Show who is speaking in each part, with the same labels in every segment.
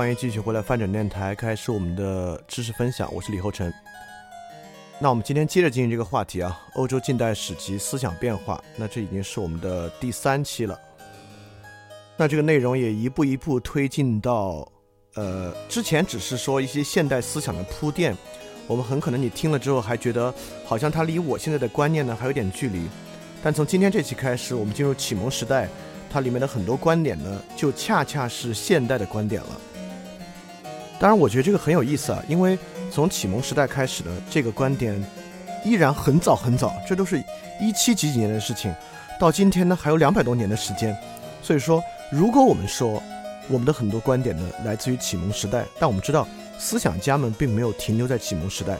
Speaker 1: 欢迎继续回来翻转电台，开始我们的知识分享。我是李厚成。那我们今天接着进行这个话题啊，欧洲近代史及思想变化。那这已经是我们的第三期了。那这个内容也一步一步推进到，呃，之前只是说一些现代思想的铺垫，我们很可能你听了之后还觉得好像它离我现在的观念呢还有点距离。但从今天这期开始，我们进入启蒙时代。它里面的很多观点呢，就恰恰是现代的观点了。当然，我觉得这个很有意思啊，因为从启蒙时代开始的这个观点，依然很早很早，这都是一七几几年的事情，到今天呢还有两百多年的时间。所以说，如果我们说我们的很多观点呢来自于启蒙时代，但我们知道思想家们并没有停留在启蒙时代，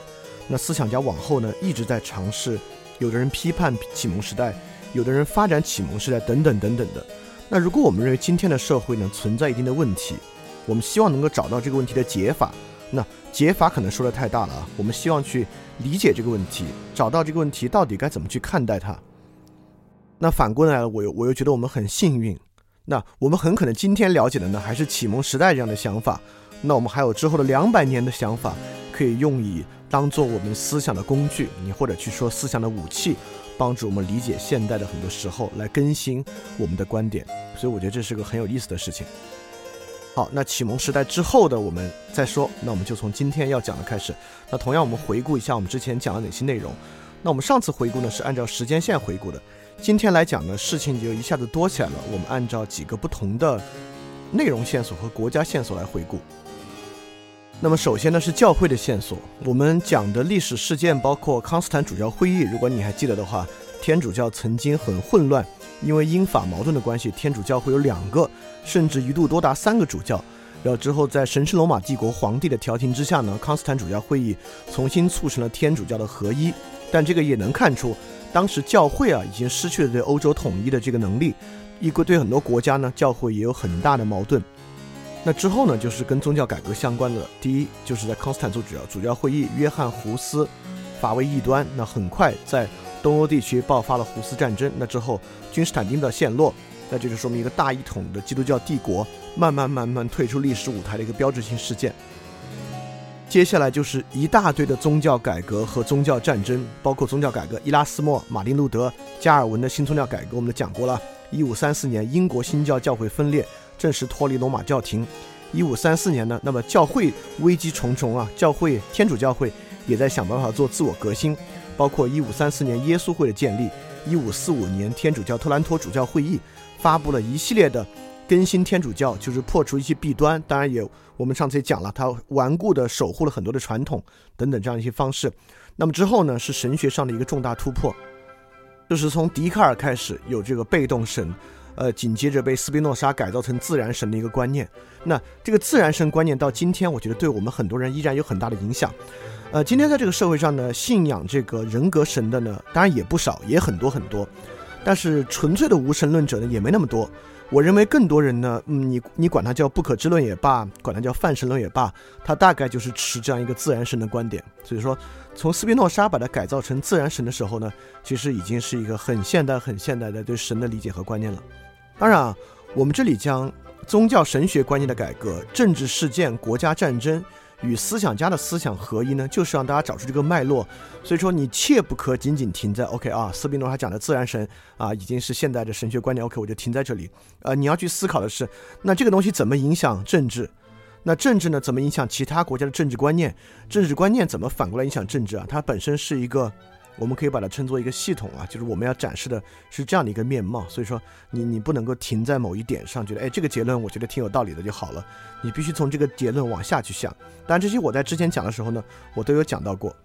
Speaker 1: 那思想家往后呢一直在尝试，有的人批判启蒙时代，有的人发展启蒙时代，等等等等的。那如果我们认为今天的社会呢存在一定的问题，我们希望能够找到这个问题的解法。那解法可能说的太大了啊，我们希望去理解这个问题，找到这个问题到底该怎么去看待它。那反过来，我又我又觉得我们很幸运。那我们很可能今天了解的呢还是启蒙时代这样的想法。那我们还有之后的两百年的想法，可以用以当做我们思想的工具，你或者去说思想的武器。帮助我们理解现代的很多时候，来更新我们的观点，所以我觉得这是个很有意思的事情。好，那启蒙时代之后的我们再说，那我们就从今天要讲的开始。那同样，我们回顾一下我们之前讲了哪些内容。那我们上次回顾呢是按照时间线回顾的，今天来讲呢事情就一下子多起来了，我们按照几个不同的内容线索和国家线索来回顾。那么首先呢是教会的线索，我们讲的历史事件包括康斯坦主教会议。如果你还记得的话，天主教曾经很混乱，因为英法矛盾的关系，天主教会有两个，甚至一度多达三个主教。然后之后在神圣罗马帝国皇帝的调停之下呢，康斯坦主教会议重新促成了天主教的合一。但这个也能看出，当时教会啊已经失去了对欧洲统一的这个能力，一个对很多国家呢，教会也有很大的矛盾。那之后呢，就是跟宗教改革相关的。第一，就是在康斯坦主教主教会议，约翰胡斯发为异端，那很快在东欧地区爆发了胡斯战争。那之后，君士坦丁的陷落，那就是说明一个大一统的基督教帝国慢慢慢慢退出历史舞台的一个标志性事件。接下来就是一大堆的宗教改革和宗教战争，包括宗教改革，伊拉斯莫、马丁路德、加尔文的新宗教改革，我们都讲过了。一五三四年，英国新教教会分裂。正式脱离罗马教廷。一五三四年呢，那么教会危机重重啊，教会天主教会也在想办法做自我革新，包括一五三四年耶稣会的建立，一五四五年天主教特兰托主教会议发布了一系列的更新天主教，就是破除一些弊端。当然也我们上次也讲了，他顽固的守护了很多的传统等等这样一些方式。那么之后呢，是神学上的一个重大突破，就是从笛卡尔开始有这个被动神。呃，紧接着被斯宾诺莎改造成自然神的一个观念，那这个自然神观念到今天，我觉得对我们很多人依然有很大的影响。呃，今天在这个社会上呢，信仰这个人格神的呢，当然也不少，也很多很多，但是纯粹的无神论者呢，也没那么多。我认为更多人呢，嗯，你你管他叫不可知论也罢，管他叫泛神论也罢，他大概就是持这样一个自然神的观点。所以说，从斯宾诺莎把它改造成自然神的时候呢，其实已经是一个很现代、很现代的对神的理解和观念了。当然啊，我们这里将宗教神学观念的改革、政治事件、国家战争与思想家的思想合一呢，就是让大家找出这个脉络。所以说，你切不可仅仅停在 OK 啊，斯宾诺他讲的自然神啊，已经是现代的神学观念。OK，我就停在这里。呃，你要去思考的是，那这个东西怎么影响政治？那政治呢，怎么影响其他国家的政治观念？政治观念怎么反过来影响政治啊？它本身是一个。我们可以把它称作一个系统啊，就是我们要展示的是这样的一个面貌。所以说，你你不能够停在某一点上，觉得哎这个结论我觉得挺有道理的就好了。你必须从这个结论往下去想。当然，这些我在之前讲的时候呢，我都有讲到过。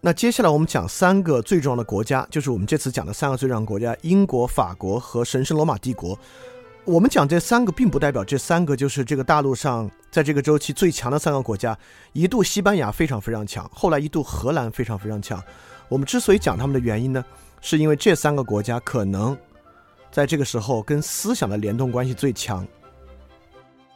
Speaker 1: 那接下来我们讲三个最重要的国家，就是我们这次讲的三个最重要的国家：英国、法国和神圣罗马帝国。我们讲这三个，并不代表这三个就是这个大陆上在这个周期最强的三个国家。一度西班牙非常非常强，后来一度荷兰非常非常强。我们之所以讲他们的原因呢，是因为这三个国家可能在这个时候跟思想的联动关系最强。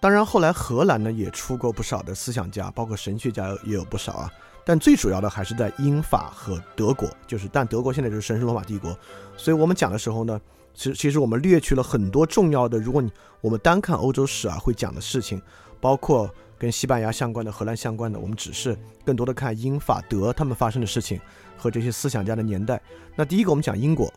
Speaker 1: 当然，后来荷兰呢也出过不少的思想家，包括神学家也有不少啊。但最主要的还是在英法和德国，就是但德国现在就是神圣罗马帝国。所以我们讲的时候呢，其实其实我们略去了很多重要的，如果你我们单看欧洲史啊会讲的事情，包括。跟西班牙相关的、荷兰相关的，我们只是更多的看英法德他们发生的事情和这些思想家的年代。那第一个，我们讲英国。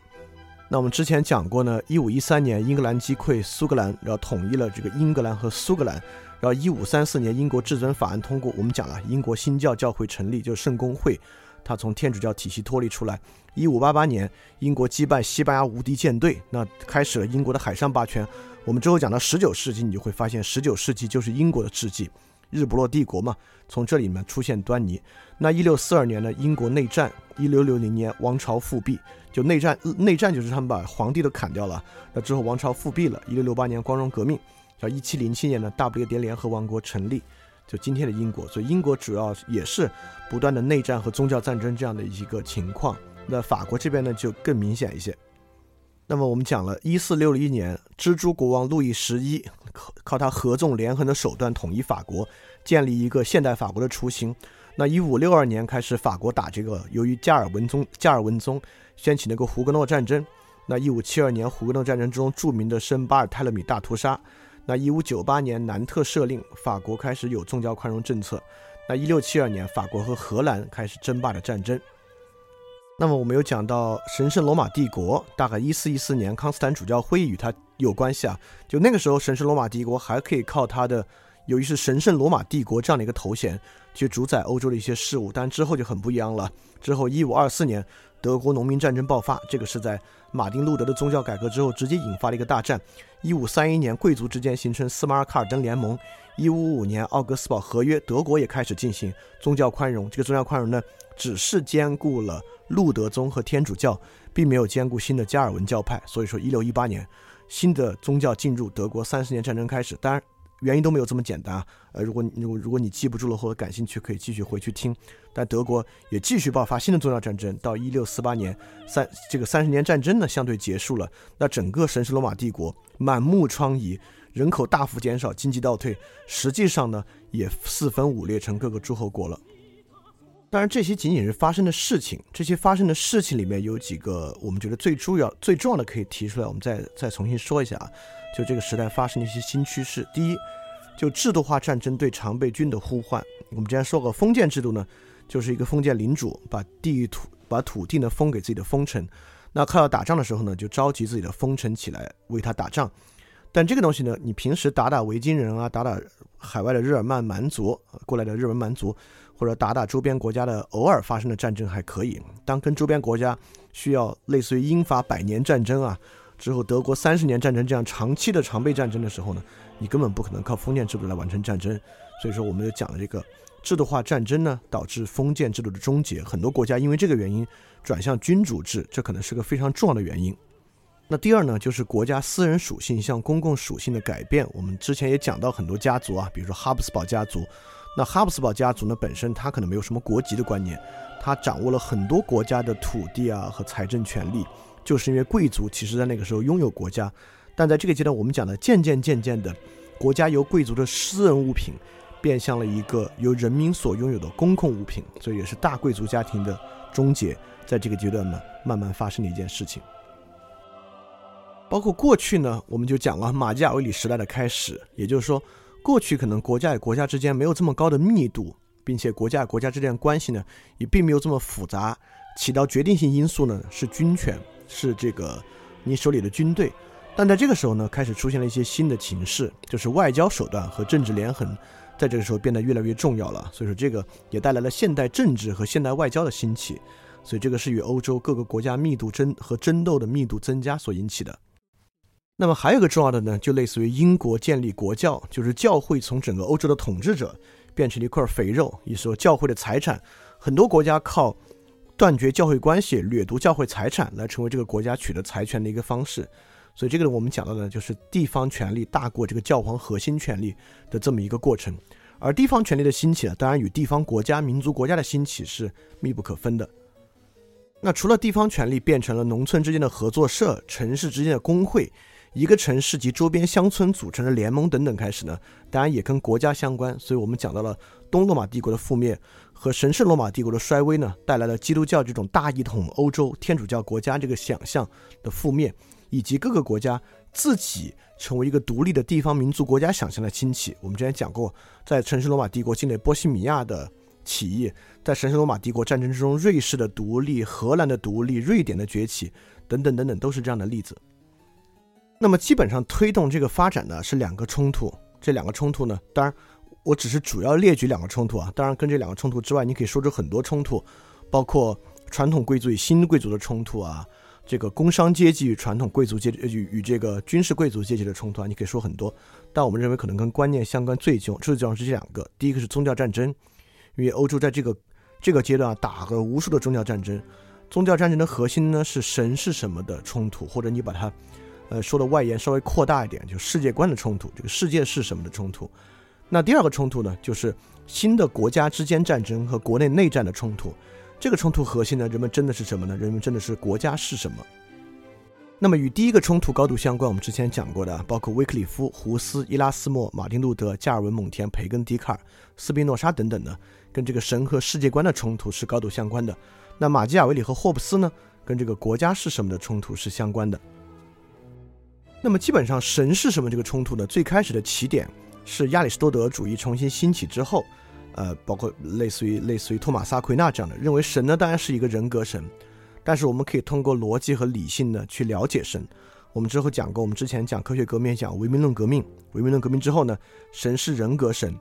Speaker 1: 那我们之前讲过呢，一五一三年英格兰击溃苏格兰，然后统一了这个英格兰和苏格兰。然后一五三四年英国至尊法案通过，我们讲了英国新教教会成立，就是圣公会，它从天主教体系脱离出来。一五八八年英国击败西班牙无敌舰队，那开始了英国的海上霸权。我们之后讲到十九世纪，你就会发现十九世纪就是英国的世纪。日不落帝国嘛，从这里面出现端倪。那一六四二年呢，英国内战；一六六零年王朝复辟，就内战，内战就是他们把皇帝都砍掉了。那之后王朝复辟了。一六六八年光荣革命，到一七零七年呢，大不列颠联合王国成立，就今天的英国。所以英国主要也是不断的内战和宗教战争这样的一个情况。那法国这边呢就更明显一些。那么我们讲了，一四六一年，蜘蛛国王路易十一靠他合纵连横的手段统一法国，建立一个现代法国的雏形。那一五六二年开始，法国打这个，由于加尔文宗加尔文宗掀起那个胡格诺战争。那一五七二年，胡格诺战争中著名的圣巴尔泰勒米大屠杀。那一五九八年，南特赦令，法国开始有宗教宽容政策。那一六七二年，法国和荷兰开始争霸的战争。那么我们有讲到神圣罗马帝国，大概一四一四年康斯坦主教会议与它有关系啊。就那个时候，神圣罗马帝国还可以靠它的，由于是神圣罗马帝国这样的一个头衔，去主宰欧洲的一些事务。但之后就很不一样了。之后一五二四年，德国农民战争爆发，这个是在马丁路德的宗教改革之后直接引发了一个大战。一五三一年，贵族之间形成斯马尔卡尔登联盟。一五五年，奥格斯堡合约，德国也开始进行宗教宽容。这个宗教宽容呢，只是兼顾了。路德宗和天主教并没有兼顾新的加尔文教派，所以说一六一八年新的宗教进入德国，三十年战争开始。当然原因都没有这么简单啊。呃，如果如果如果你记不住了或者感兴趣，可以继续回去听。但德国也继续爆发新的宗教战争，到一六四八年三这个三十年战争呢相对结束了。那整个神圣罗马帝国满目疮痍，人口大幅减少，经济倒退，实际上呢也四分五裂成各个诸侯国了。当然，这些仅仅是发生的事情。这些发生的事情里面有几个，我们觉得最重要、最重要的可以提出来，我们再再重新说一下啊。就这个时代发生的一些新趋势。第一，就制度化战争对常备军的呼唤。我们之前说过，封建制度呢，就是一个封建领主把地土、把土地呢封给自己的封臣，那快要打仗的时候呢，就召集自己的封臣起来为他打仗。但这个东西呢，你平时打打维京人啊，打打海外的日耳曼蛮族过来的日耳曼蛮族。或者打打周边国家的偶尔发生的战争还可以，当跟周边国家需要类似于英法百年战争啊，之后德国三十年战争这样长期的常备战争的时候呢，你根本不可能靠封建制度来完成战争。所以说，我们就讲了这个制度化战争呢，导致封建制度的终结。很多国家因为这个原因转向君主制，这可能是个非常重要的原因。那第二呢，就是国家私人属性向公共属性的改变。我们之前也讲到很多家族啊，比如说哈布斯堡家族。那哈布斯堡家族呢，本身他可能没有什么国籍的观念，他掌握了很多国家的土地啊和财政权利，就是因为贵族其实在那个时候拥有国家，但在这个阶段，我们讲的渐渐渐渐的，国家由贵族的私人物品变向了一个由人民所拥有的公共物品，所以也是大贵族家庭的终结，在这个阶段呢，慢慢发生的一件事情。包括过去呢，我们就讲了马基雅维里时代的开始，也就是说。过去可能国家与国家之间没有这么高的密度，并且国家与国家之间的关系呢也并没有这么复杂，起到决定性因素呢是军权，是这个你手里的军队。但在这个时候呢，开始出现了一些新的情势，就是外交手段和政治连横，在这个时候变得越来越重要了。所以说，这个也带来了现代政治和现代外交的兴起。所以这个是与欧洲各个国家密度争和争斗的密度增加所引起的。那么还有个重要的呢，就类似于英国建立国教，就是教会从整个欧洲的统治者变成了一块肥肉，也说教会的财产，很多国家靠断绝教会关系、掠夺教会财产来成为这个国家取得财权的一个方式。所以这个我们讲到的就是地方权力大过这个教皇核心权力的这么一个过程。而地方权力的兴起呢，当然与地方国家、民族国家的兴起是密不可分的。那除了地方权力变成了农村之间的合作社、城市之间的工会、一个城市及周边乡村组成的联盟等等开始呢，当然也跟国家相关。所以我们讲到了东罗马帝国的覆灭和神圣罗马帝国的衰微呢，带来了基督教这种大一统欧洲天主教国家这个想象的覆灭，以及各个国家自己成为一个独立的地方民族国家想象的兴起。我们之前讲过，在神圣罗马帝国境内波西米亚的。起义在神圣罗马帝国战争之中，瑞士的独立、荷兰的独立、瑞典的崛起等等等等，都是这样的例子。那么，基本上推动这个发展呢是两个冲突。这两个冲突呢，当然我只是主要列举两个冲突啊。当然，跟这两个冲突之外，你可以说出很多冲突，包括传统贵族与新贵族的冲突啊，这个工商阶级与传统贵族阶与与这个军事贵族阶级的冲突啊，你可以说很多。但我们认为可能跟观念相关最重最重要是这两个。第一个是宗教战争。因为欧洲在这个这个阶段啊，打了无数的宗教战争，宗教战争的核心呢是神是什么的冲突，或者你把它，呃，说的外延稍微扩大一点，就世界观的冲突，这个世界是什么的冲突。那第二个冲突呢，就是新的国家之间战争和国内内战的冲突。这个冲突核心呢，人们真的是什么呢？人们真的是国家是什么？那么与第一个冲突高度相关，我们之前讲过的，包括威克里夫、胡斯、伊拉斯莫、马丁路德、加尔文、蒙田、培根、笛卡尔、斯宾诺莎等等呢。跟这个神和世界观的冲突是高度相关的。那马基雅维里和霍布斯呢，跟这个国家是什么的冲突是相关的。那么基本上神是什么这个冲突呢？最开始的起点是亚里士多德主义重新兴起之后，呃，包括类似于类似于托马斯阿奎那这样的认为神呢当然是一个人格神，但是我们可以通过逻辑和理性呢去了解神。我们之后讲过，我们之前讲科学革命讲唯名论革命，唯名论革命之后呢，神是人格神，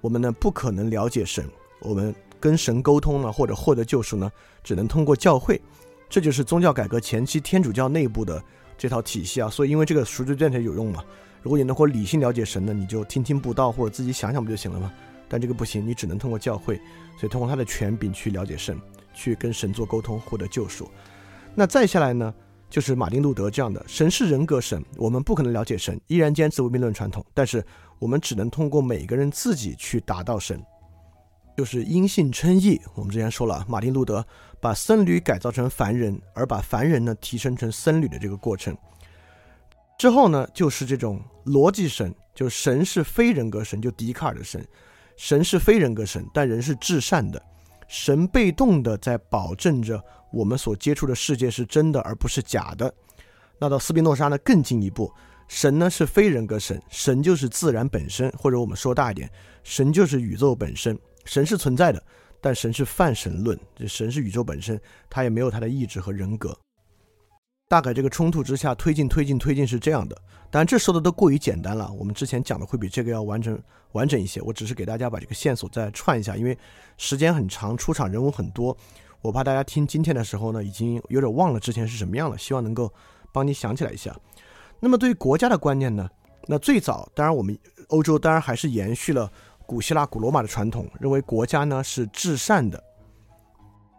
Speaker 1: 我们呢不可能了解神。我们跟神沟通呢，或者获得救赎呢，只能通过教会，这就是宗教改革前期天主教内部的这套体系啊。所以，因为这个赎罪券才有用嘛。如果你能够理性了解神呢，你就听听布道或者自己想想不就行了吗？但这个不行，你只能通过教会，所以通过他的权柄去了解神，去跟神做沟通，获得救赎。那再下来呢，就是马丁路德这样的神是人格神，我们不可能了解神，依然坚持唯命论传统，但是我们只能通过每个人自己去达到神。就是因信称义。我们之前说了，马丁路德把僧侣改造成凡人，而把凡人呢提升成僧侣的这个过程。之后呢，就是这种逻辑神，就神是非人格神，就笛卡尔的神，神是非人格神，但人是至善的，神被动的在保证着我们所接触的世界是真的而不是假的。那到斯宾诺莎呢，更进一步，神呢是非人格神，神就是自然本身，或者我们说大一点，神就是宇宙本身。神是存在的，但神是泛神论，这神是宇宙本身，它也没有它的意志和人格。大概这个冲突之下推进、推进、推进是这样的。当然，这说的都过于简单了，我们之前讲的会比这个要完整、完整一些。我只是给大家把这个线索再串一下，因为时间很长，出场人物很多，我怕大家听今天的时候呢，已经有点忘了之前是什么样了。希望能够帮你想起来一下。那么对于国家的观念呢？那最早，当然我们欧洲当然还是延续了。古希腊、古罗马的传统认为国家呢是至善的，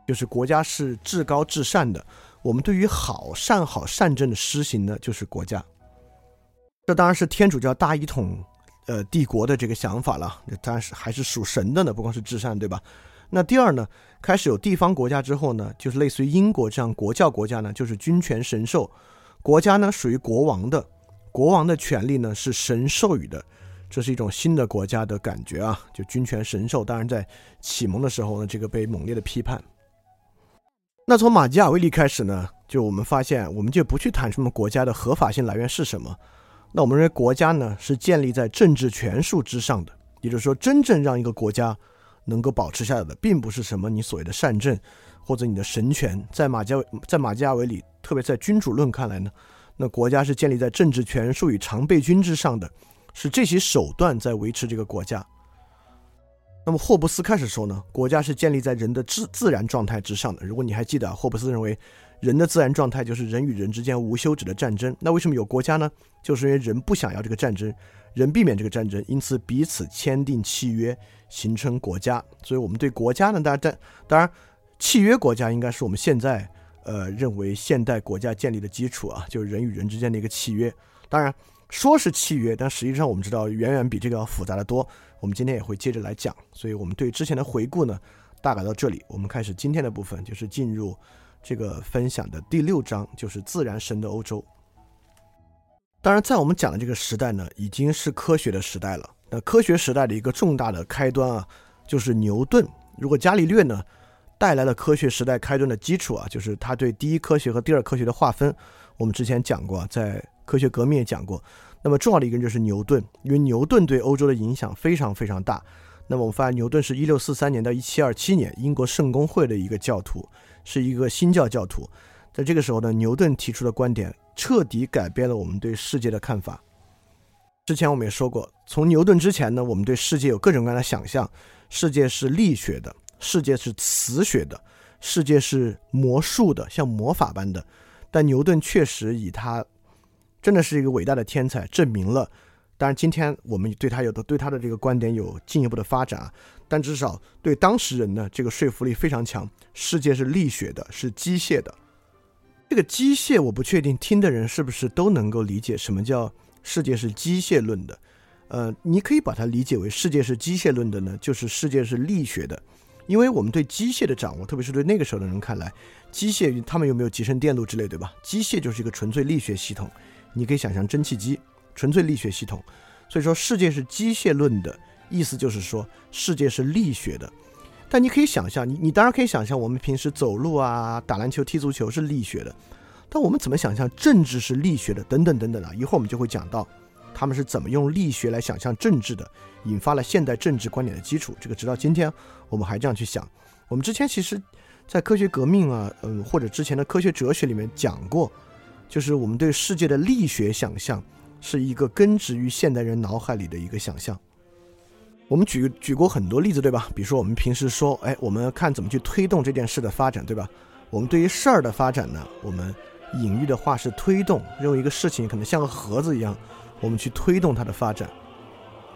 Speaker 1: 就是国家是至高至善的。我们对于好、善好、善政的施行呢，就是国家。这当然是天主教大一统，呃，帝国的这个想法了。当然是还是属神的呢，不光是至善，对吧？那第二呢，开始有地方国家之后呢，就是类似于英国这样国教国家呢，就是君权神授，国家呢属于国王的，国王的权利呢是神授予的。这是一种新的国家的感觉啊，就君权神授。当然，在启蒙的时候呢，这个被猛烈的批判。那从马基雅维利开始呢，就我们发现，我们就不去谈什么国家的合法性来源是什么。那我们认为国家呢是建立在政治权术之上的，也就是说，真正让一个国家能够保持下来的，并不是什么你所谓的善政或者你的神权。在马加在马基雅维里，特别在君主论看来呢，那国家是建立在政治权术与常备军之上的，是这些手段在维持这个国家。那么霍布斯开始说呢，国家是建立在人的自自然状态之上的。如果你还记得，霍布斯认为人的自然状态就是人与人之间无休止的战争。那为什么有国家呢？就是因为人不想要这个战争，人避免这个战争，因此彼此签订契约，形成国家。所以我们对国家呢，大家当当然，契约国家应该是我们现在呃认为现代国家建立的基础啊，就是人与人之间的一个契约。当然说是契约，但实际上我们知道远远比这个要复杂的多。我们今天也会接着来讲，所以我们对之前的回顾呢，大概到这里。我们开始今天的部分，就是进入这个分享的第六章，就是自然神的欧洲。当然，在我们讲的这个时代呢，已经是科学的时代了。那科学时代的一个重大的开端啊，就是牛顿。如果伽利略呢带来了科学时代开端的基础啊，就是他对第一科学和第二科学的划分。我们之前讲过，在科学革命也讲过。那么重要的一个人就是牛顿，因为牛顿对欧洲的影响非常非常大。那么我们发现，牛顿是一六四三年到一七二七年英国圣公会的一个教徒，是一个新教教徒。在这个时候呢，牛顿提出的观点彻底改变了我们对世界的看法。之前我们也说过，从牛顿之前呢，我们对世界有各种各样的想象：世界是力学的，世界是磁学的，世界是魔术的，像魔法般的。但牛顿确实以他。真的是一个伟大的天才，证明了。当然，今天我们对他有的对他的这个观点有进一步的发展。但至少对当时人呢，这个说服力非常强。世界是力学的，是机械的。这个机械，我不确定听的人是不是都能够理解什么叫世界是机械论的。呃，你可以把它理解为世界是机械论的呢，就是世界是力学的。因为我们对机械的掌握，特别是对那个时候的人看来，机械他们有没有集成电路之类，对吧？机械就是一个纯粹力学系统。你可以想象蒸汽机，纯粹力学系统，所以说世界是机械论的意思就是说世界是力学的。但你可以想象，你你当然可以想象，我们平时走路啊、打篮球、踢足球是力学的，但我们怎么想象政治是力学的？等等等等啊！一会儿我们就会讲到他们是怎么用力学来想象政治的，引发了现代政治观点的基础。这个直到今天我们还这样去想。我们之前其实，在科学革命啊，嗯，或者之前的科学哲学里面讲过。就是我们对世界的力学想象，是一个根植于现代人脑海里的一个想象。我们举举过很多例子，对吧？比如说我们平时说，哎，我们看怎么去推动这件事的发展，对吧？我们对于事儿的发展呢，我们隐喻的话是推动，认为一个事情可能像个盒子一样，我们去推动它的发展。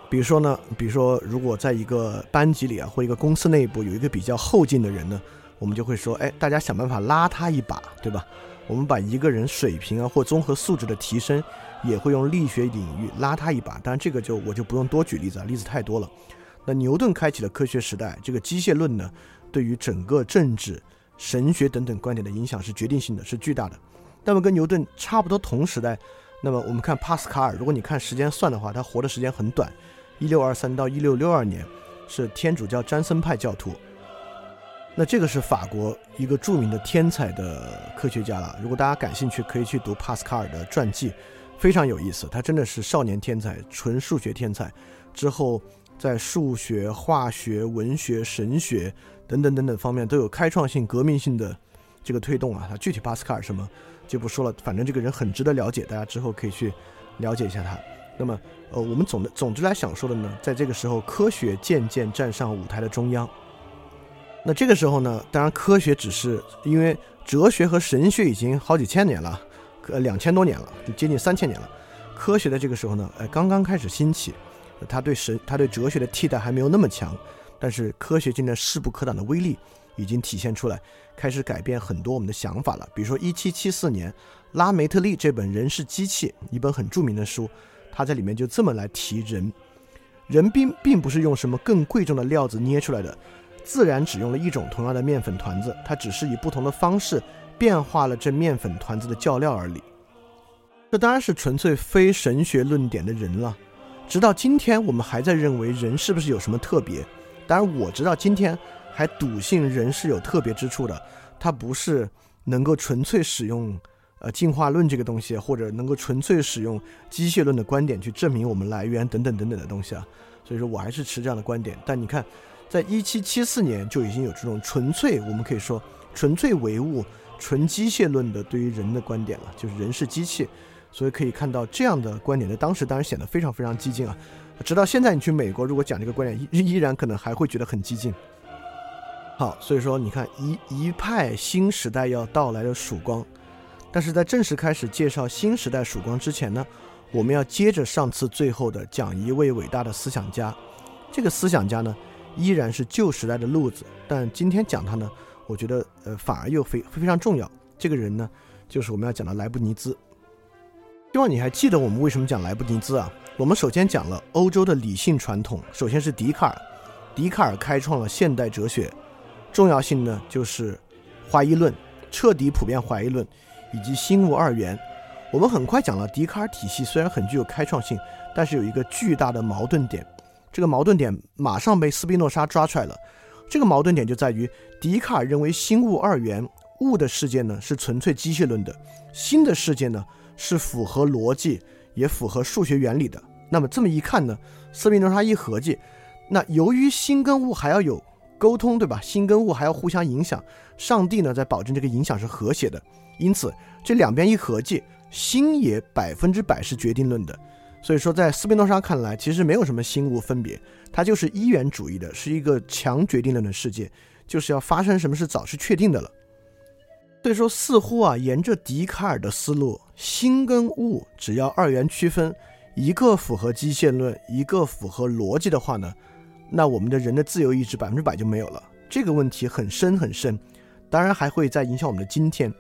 Speaker 1: 比如说呢，比如说如果在一个班级里啊，或一个公司内部有一个比较后进的人呢，我们就会说，哎，大家想办法拉他一把，对吧？我们把一个人水平啊或综合素质的提升，也会用力学领域拉他一把。当然，这个就我就不用多举例子啊，例子太多了。那牛顿开启了科学时代，这个机械论呢，对于整个政治、神学等等观点的影响是决定性的，是巨大的。那么跟牛顿差不多同时代，那么我们看帕斯卡尔，如果你看时间算的话，他活的时间很短，一六二三到一六六二年，是天主教詹森派教徒。那这个是法国一个著名的天才的科学家了。如果大家感兴趣，可以去读帕斯卡尔的传记，非常有意思。他真的是少年天才，纯数学天才。之后在数学、化学、文学、神学等等等等方面都有开创性、革命性的这个推动啊。他具体帕斯卡尔什么就不说了，反正这个人很值得了解，大家之后可以去了解一下他。那么，呃，我们总的总之来想说的呢，在这个时候，科学渐渐站上舞台的中央。那这个时候呢，当然科学只是因为哲学和神学已经好几千年了，呃，两千多年了，就接近三千年了。科学的这个时候呢，呃，刚刚开始兴起，它对神、它对哲学的替代还没有那么强，但是科学现在势不可挡的威力已经体现出来，开始改变很多我们的想法了。比如说，一七七四年，拉梅特利这本《人是机器》一本很著名的书，他在里面就这么来提人：人并并不是用什么更贵重的料子捏出来的。自然只用了一种同样的面粉团子，它只是以不同的方式变化了这面粉团子的教料而已。这当然是纯粹非神学论点的人了。直到今天，我们还在认为人是不是有什么特别？当然，我知道今天还笃信人是有特别之处的。它不是能够纯粹使用呃进化论这个东西，或者能够纯粹使用机械论的观点去证明我们来源等等等等的东西啊。所以说我还是持这样的观点。但你看。在一七七四年就已经有这种纯粹，我们可以说纯粹唯物、纯机械论的对于人的观点了，就是人是机器。所以可以看到这样的观点在当时当然显得非常非常激进啊。直到现在，你去美国，如果讲这个观点，依依然可能还会觉得很激进。好，所以说你看一一派新时代要到来的曙光，但是在正式开始介绍新时代曙光之前呢，我们要接着上次最后的讲一位伟大的思想家。这个思想家呢，依然是旧时代的路子，但今天讲他呢，我觉得呃反而又非非常重要。这个人呢，就是我们要讲的莱布尼兹。希望你还记得我们为什么讲莱布尼兹啊？我们首先讲了欧洲的理性传统，首先是笛卡尔，笛卡尔开创了现代哲学，重要性呢就是怀疑论，彻底普遍怀疑论，以及心物二元。我们很快讲了笛卡尔体系，虽然很具有开创性，但是有一个巨大的矛盾点，这个矛盾点马上被斯宾诺莎抓出来了。这个矛盾点就在于笛卡尔认为心物二元，物的世界呢是纯粹机械论的，心的世界呢。是符合逻辑，也符合数学原理的。那么这么一看呢，斯宾诺莎一合计，那由于心跟物还要有沟通，对吧？心跟物还要互相影响，上帝呢在保证这个影响是和谐的。因此这两边一合计，心也百分之百是决定论的。所以说，在斯宾诺莎看来，其实没有什么心物分别，它就是一元主义的，是一个强决定论的世界，就是要发生什么事早是确定的了。所以说，似乎啊，沿着笛卡尔的思路，心跟物只要二元区分，一个符合机械论，一个符合逻辑的话呢，那我们的人的自由意志百分之百就没有了。这个问题很深很深，当然还会再影响我们的今天。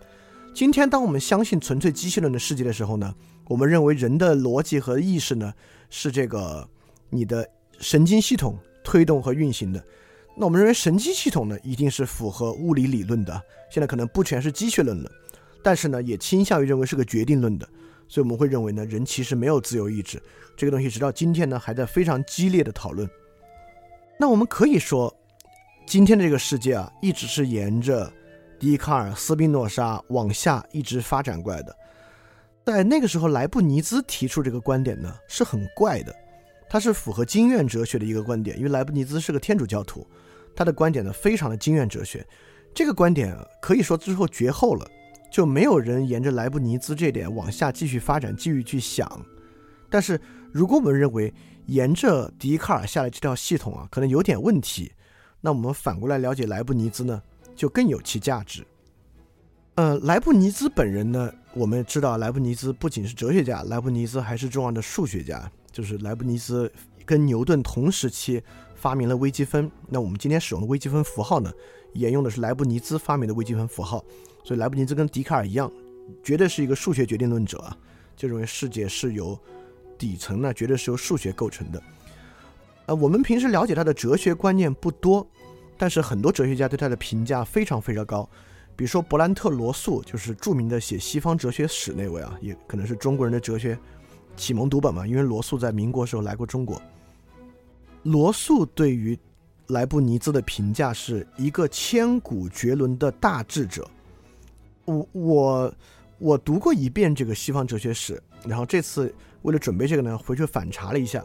Speaker 1: 今天，当我们相信纯粹机械论的世界的时候呢，我们认为人的逻辑和意识呢是这个你的神经系统推动和运行的。那我们认为神经系统呢，一定是符合物理理论的。现在可能不全是机械论了，但是呢，也倾向于认为是个决定论的。所以我们会认为呢，人其实没有自由意志。这个东西直到今天呢，还在非常激烈的讨论。那我们可以说，今天的这个世界啊，一直是沿着笛卡尔、斯宾诺莎往下一直发展过来的。在那个时候，莱布尼兹提出这个观点呢，是很怪的。他是符合经验哲学的一个观点，因为莱布尼兹是个天主教徒。他的观点呢，非常的经验哲学，这个观点可以说之后绝后了，就没有人沿着莱布尼兹这点往下继续发展，继续去想。但是如果我们认为沿着笛卡尔下来这条系统啊，可能有点问题，那我们反过来了解莱布尼兹呢，就更有其价值。呃，莱布尼兹本人呢，我们知道莱布尼兹不仅是哲学家，莱布尼兹还是重要的数学家，就是莱布尼兹跟牛顿同时期。发明了微积分，那我们今天使用的微积分符号呢，沿用的是莱布尼兹发明的微积分符号。所以莱布尼兹跟笛卡尔一样，绝对是一个数学决定论者啊，就认为世界是由底层呢，绝对是由数学构成的。呃，我们平时了解他的哲学观念不多，但是很多哲学家对他的评价非常非常高。比如说勃兰特·罗素，就是著名的写西方哲学史那位啊，也可能是中国人的哲学启蒙读本嘛，因为罗素在民国时候来过中国。罗素对于莱布尼兹的评价是一个千古绝伦的大智者。我我我读过一遍这个西方哲学史，然后这次为了准备这个呢，回去反查了一下。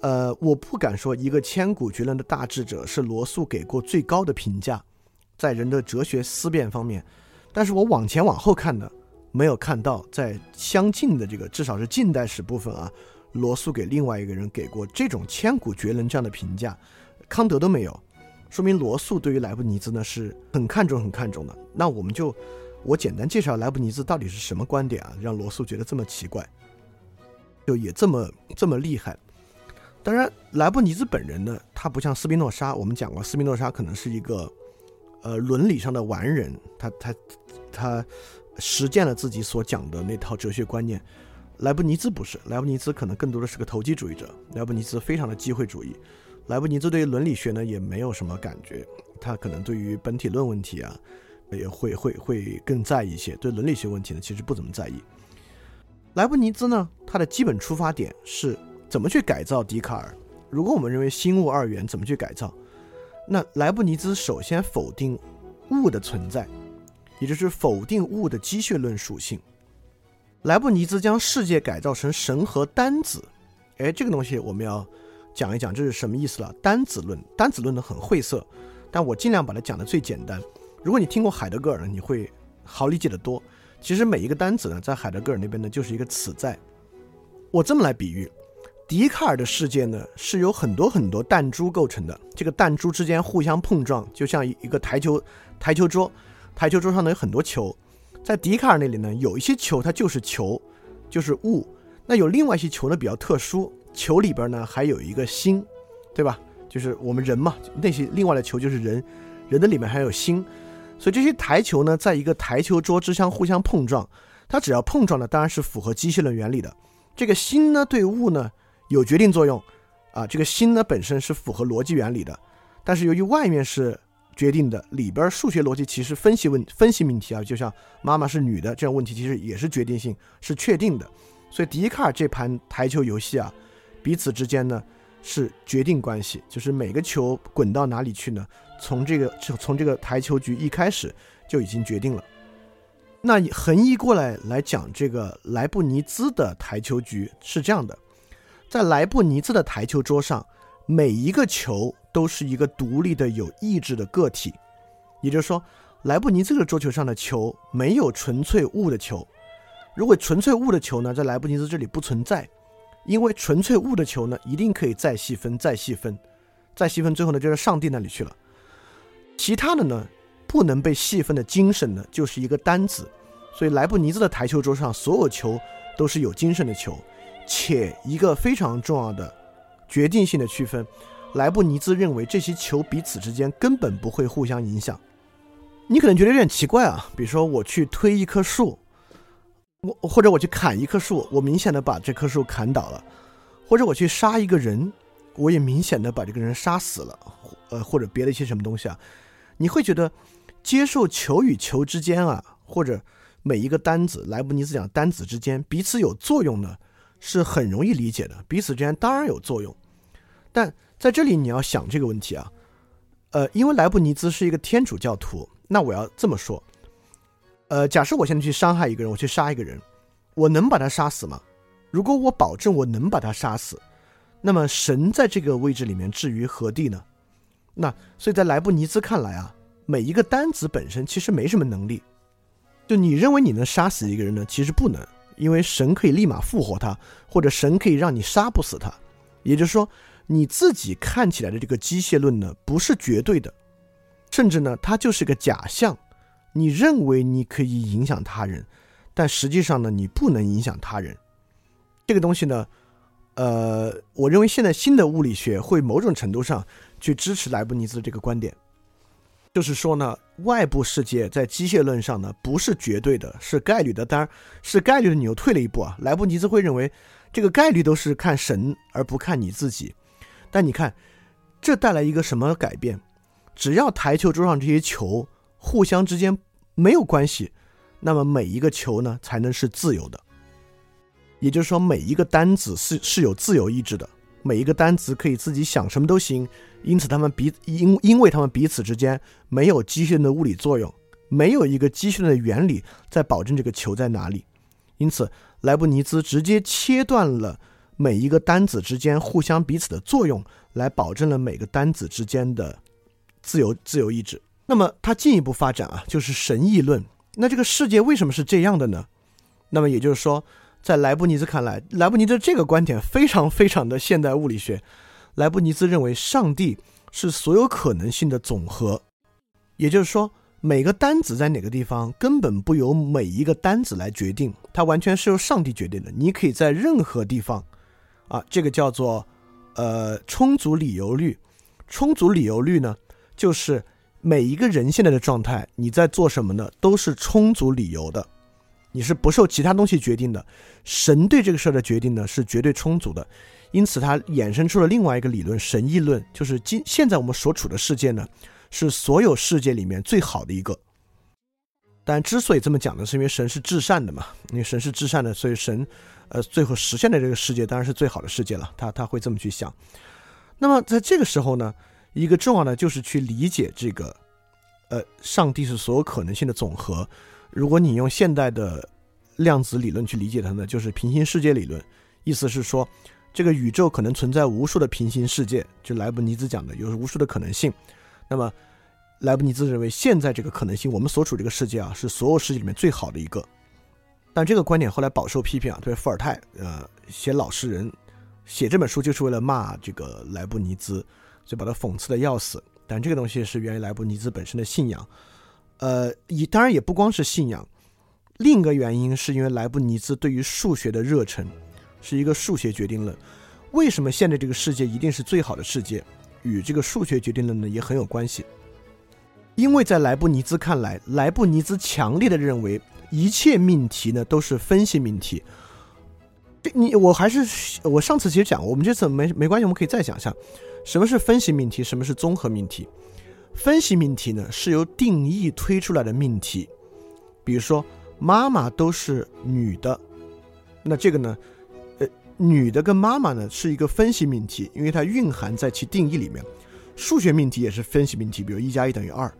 Speaker 1: 呃，我不敢说一个千古绝伦的大智者是罗素给过最高的评价，在人的哲学思辨方面。但是我往前往后看呢，没有看到在相近的这个至少是近代史部分啊。罗素给另外一个人给过这种千古绝伦这样的评价，康德都没有，说明罗素对于莱布尼兹呢是很看重、很看重的。那我们就我简单介绍莱布尼兹到底是什么观点啊，让罗素觉得这么奇怪，就也这么这么厉害。当然，莱布尼兹本人呢，他不像斯宾诺莎，我们讲过，斯宾诺莎可能是一个呃伦理上的完人，他他他实践了自己所讲的那套哲学观念。莱布尼兹不是，莱布尼兹可能更多的是个投机主义者。莱布尼兹非常的机会主义。莱布尼兹对于伦理学呢也没有什么感觉，他可能对于本体论问题啊也会会会更在意一些，对伦理学问题呢其实不怎么在意。莱布尼兹呢，他的基本出发点是怎么去改造笛卡尔？如果我们认为心物二元，怎么去改造？那莱布尼兹首先否定物的存在，也就是否定物的机械论属性。莱布尼兹将世界改造成神和单子，哎，这个东西我们要讲一讲这是什么意思了。单子论，单子论呢很晦涩，但我尽量把它讲的最简单。如果你听过海德格尔呢，你会好理解的多。其实每一个单子呢，在海德格尔那边呢，就是一个此在。我这么来比喻，笛卡尔的世界呢，是由很多很多弹珠构成的。这个弹珠之间互相碰撞，就像一个台球台球桌，台球桌上呢有很多球。在笛卡尔那里呢，有一些球它就是球，就是物。那有另外一些球呢比较特殊，球里边呢还有一个心，对吧？就是我们人嘛，那些另外的球就是人，人的里面还有心。所以这些台球呢，在一个台球桌之相互相碰撞，它只要碰撞呢，当然是符合机械论原理的。这个心呢，对物呢有决定作用，啊，这个心呢本身是符合逻辑原理的。但是由于外面是决定的，里边数学逻辑其实分析问分析命题啊，就像妈妈是女的这样问题，其实也是决定性是确定的。所以笛卡尔这盘台球游戏啊，彼此之间呢是决定关系，就是每个球滚到哪里去呢？从这个从这个台球局一开始就已经决定了。那横移过来来讲，这个莱布尼兹的台球局是这样的：在莱布尼兹的台球桌上，每一个球都是一个独立的有意志的个体。也就是说，莱布尼兹的桌球上的球没有纯粹物的球。如果纯粹物的球呢，在莱布尼兹这里不存在，因为纯粹物的球呢，一定可以再细分、再细分、再细分，最后呢，就是上帝那里去了。其他的呢，不能被细分的精神呢，就是一个单子。所以莱布尼兹的台球桌上所有球都是有精神的球，且一个非常重要的决定性的区分，莱布尼兹认为这些球彼此之间根本不会互相影响。你可能觉得有点奇怪啊，比如说我去推一棵树，我或者我去砍一棵树，我明显的把这棵树砍倒了，或者我去杀一个人，我也明显的把这个人杀死了。呃，或者别的一些什么东西啊，你会觉得接受球与球之间啊，或者每一个单子，莱布尼兹讲单子之间彼此有作用呢，是很容易理解的。彼此之间当然有作用，但在这里你要想这个问题啊，呃，因为莱布尼兹是一个天主教徒，那我要这么说，呃，假设我现在去伤害一个人，我去杀一个人，我能把他杀死吗？如果我保证我能把他杀死，那么神在这个位置里面置于何地呢？那所以在莱布尼兹看来啊，每一个单子本身其实没什么能力。就你认为你能杀死一个人呢？其实不能，因为神可以立马复活他，或者神可以让你杀不死他。也就是说，你自己看起来的这个机械论呢，不是绝对的，甚至呢，它就是个假象。你认为你可以影响他人，但实际上呢，你不能影响他人。这个东西呢，呃，我认为现在新的物理学会某种程度上。去支持莱布尼兹这个观点，就是说呢，外部世界在机械论上呢不是绝对的，是概率的。当然是概率的，你又退了一步啊。莱布尼兹会认为这个概率都是看神而不看你自己。但你看，这带来一个什么改变？只要台球桌上这些球互相之间没有关系，那么每一个球呢才能是自由的。也就是说，每一个单子是是有自由意志的。每一个单子可以自己想什么都行，因此他们彼因因为他们彼此之间没有机械的物理作用，没有一个机械的原理在保证这个球在哪里，因此莱布尼兹直接切断了每一个单子之间互相彼此的作用，来保证了每个单子之间的自由自由意志。那么他进一步发展啊，就是神议论。那这个世界为什么是这样的呢？那么也就是说。在莱布尼兹看来，莱布尼兹这个观点非常非常的现代物理学。莱布尼兹认为，上帝是所有可能性的总和，也就是说，每个单子在哪个地方根本不由每一个单子来决定，它完全是由上帝决定的。你可以在任何地方，啊，这个叫做呃充足理由律。充足理由律呢，就是每一个人现在的状态，你在做什么呢，都是充足理由的。你是不受其他东西决定的，神对这个事儿的决定呢是绝对充足的，因此它衍生出了另外一个理论——神议论，就是今现在我们所处的世界呢是所有世界里面最好的一个。但之所以这么讲呢，是因为神是至善的嘛，因为神是至善的，所以神，呃，最后实现的这个世界当然是最好的世界了。他他会这么去想。那么在这个时候呢，一个重要的就是去理解这个，呃，上帝是所有可能性的总和。如果你用现代的量子理论去理解它呢，就是平行世界理论，意思是说，这个宇宙可能存在无数的平行世界，就莱布尼兹讲的有无数的可能性。那么，莱布尼兹认为现在这个可能性，我们所处这个世界啊，是所有世界里面最好的一个。但这个观点后来饱受批评啊，特别伏尔泰，呃，写老实人，写这本书就是为了骂这个莱布尼兹，所以把他讽刺的要死。但这个东西是源于莱布尼兹本身的信仰，呃，以当然也不光是信仰，另一个原因是因为莱布尼兹对于数学的热忱，是一个数学决定论。为什么现在这个世界一定是最好的世界？与这个数学决定论呢也很有关系。因为在莱布尼兹看来，莱布尼兹强烈的认为。一切命题呢都是分析命题，这你我还是我上次其实讲过，我们这次没没关系，我们可以再讲一下，什么是分析命题，什么是综合命题。分析命题呢是由定义推出来的命题，比如说妈妈都是女的，那这个呢，呃，女的跟妈妈呢是一个分析命题，因为它蕴含在其定义里面。数学命题也是分析命题，比如一加一等于二。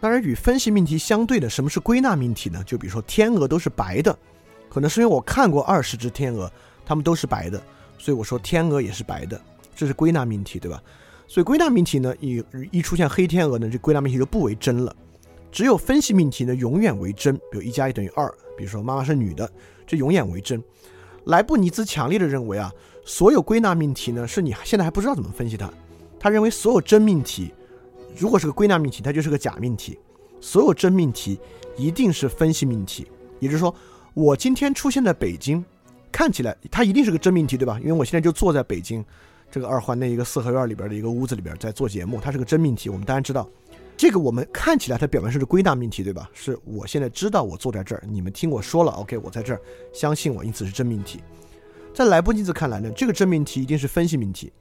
Speaker 1: 当然，与分析命题相对的，什么是归纳命题呢？就比如说天鹅都是白的，可能是因为我看过二十只天鹅，它们都是白的，所以我说天鹅也是白的，这是归纳命题，对吧？所以归纳命题呢，一一出现黑天鹅呢，这归纳命题就不为真了。只有分析命题呢，永远为真。比如一加一等于二，比如说妈妈是女的，这永远为真。莱布尼兹强烈的认为啊，所有归纳命题呢，是你现在还不知道怎么分析它。他认为所有真命题。如果是个归纳命题，它就是个假命题。所有真命题一定是分析命题，也就是说，我今天出现在北京，看起来它一定是个真命题，对吧？因为我现在就坐在北京这个二环那一个四合院里边的一个屋子里边在做节目，它是个真命题。我们当然知道，这个我们看起来它表面是个归纳命题，对吧？是我现在知道我坐在这儿，你们听我说了，OK，我在这儿，相信我，因此是真命题。在莱布尼兹看来呢，这个真命题一定是分析命题。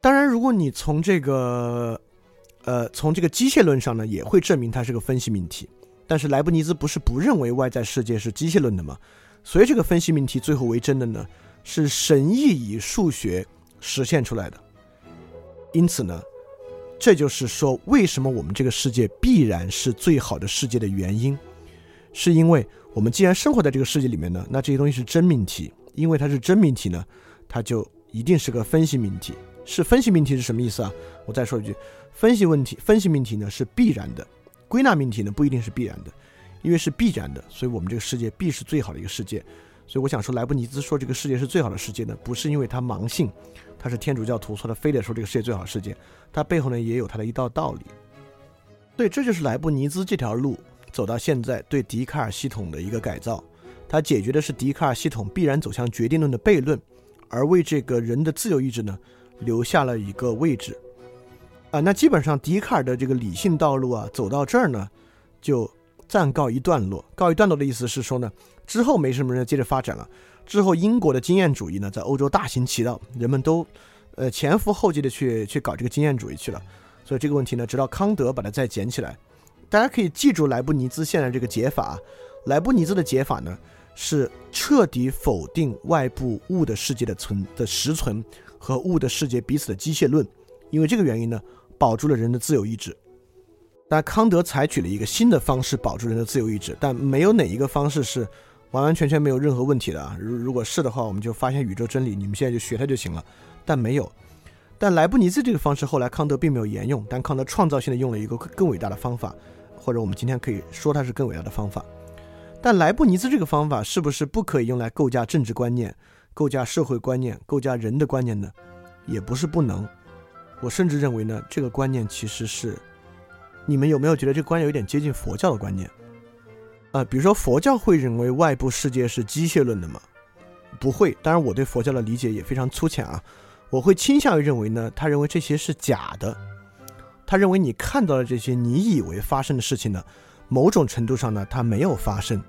Speaker 1: 当然，如果你从这个。呃，从这个机械论上呢，也会证明它是个分析命题。但是莱布尼兹不是不认为外在世界是机械论的吗？所以这个分析命题最后为真的呢，是神意以数学实现出来的。因此呢，这就是说为什么我们这个世界必然是最好的世界的原因，是因为我们既然生活在这个世界里面呢，那这些东西是真命题。因为它是真命题呢，它就一定是个分析命题。是分析命题是什么意思啊？我再说一句。分析问题、分析命题呢是必然的，归纳命题呢不一定是必然的，因为是必然的，所以我们这个世界必是最好的一个世界。所以我想说，莱布尼兹说这个世界是最好的世界呢，不是因为他盲信，他是天主教徒，说他非得说这个世界最好的世界，他背后呢也有他的一道道理。对，这就是莱布尼兹这条路走到现在对笛卡尔系统的一个改造，他解决的是笛卡尔系统必然走向决定论的悖论，而为这个人的自由意志呢留下了一个位置。啊，那基本上笛卡尔的这个理性道路啊，走到这儿呢，就暂告一段落。告一段落的意思是说呢，之后没什么人接着发展了。之后英国的经验主义呢，在欧洲大行其道，人们都，呃，前赴后继的去去搞这个经验主义去了。所以这个问题呢，直到康德把它再捡起来。大家可以记住莱布尼兹现在这个解法。莱布尼兹的解法呢，是彻底否定外部物的世界的存的实存和物的世界彼此的机械论。因为这个原因呢。保住了人的自由意志，但康德采取了一个新的方式保住人的自由意志，但没有哪一个方式是完完全全没有任何问题的啊！如如果是的话，我们就发现宇宙真理，你们现在就学它就行了。但没有，但莱布尼兹这个方式后来康德并没有沿用，但康德创造性的用了一个更伟大的方法，或者我们今天可以说它是更伟大的方法。但莱布尼兹这个方法是不是不可以用来构架政治观念、构架社会观念、构架人的观念呢？也不是不能。我甚至认为呢，这个观念其实是，你们有没有觉得这个观念有点接近佛教的观念？啊，比如说佛教会认为外部世界是机械论的吗？不会。当然，我对佛教的理解也非常粗浅啊。我会倾向于认为呢，他认为这些是假的。他认为你看到的这些你以为发生的事情呢，某种程度上呢，它没有发生。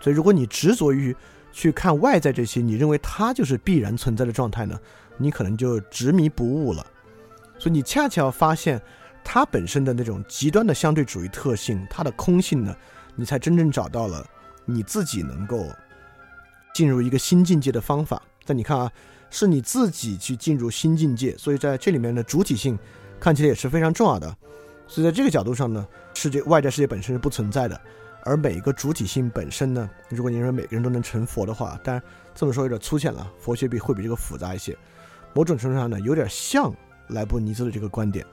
Speaker 1: 所以，如果你执着于去看外在这些，你认为它就是必然存在的状态呢，你可能就执迷不悟了。所以你恰恰要发现，它本身的那种极端的相对主义特性，它的空性呢，你才真正找到了你自己能够进入一个新境界的方法。但你看啊，是你自己去进入新境界，所以在这里面的主体性看起来也是非常重要的。所以在这个角度上呢，世界外在世界本身是不存在的，而每一个主体性本身呢，如果你认为每个人都能成佛的话，当然这么说有点粗浅了，佛学比会比这个复杂一些。某种程度上呢，有点像莱布尼兹的这个观点，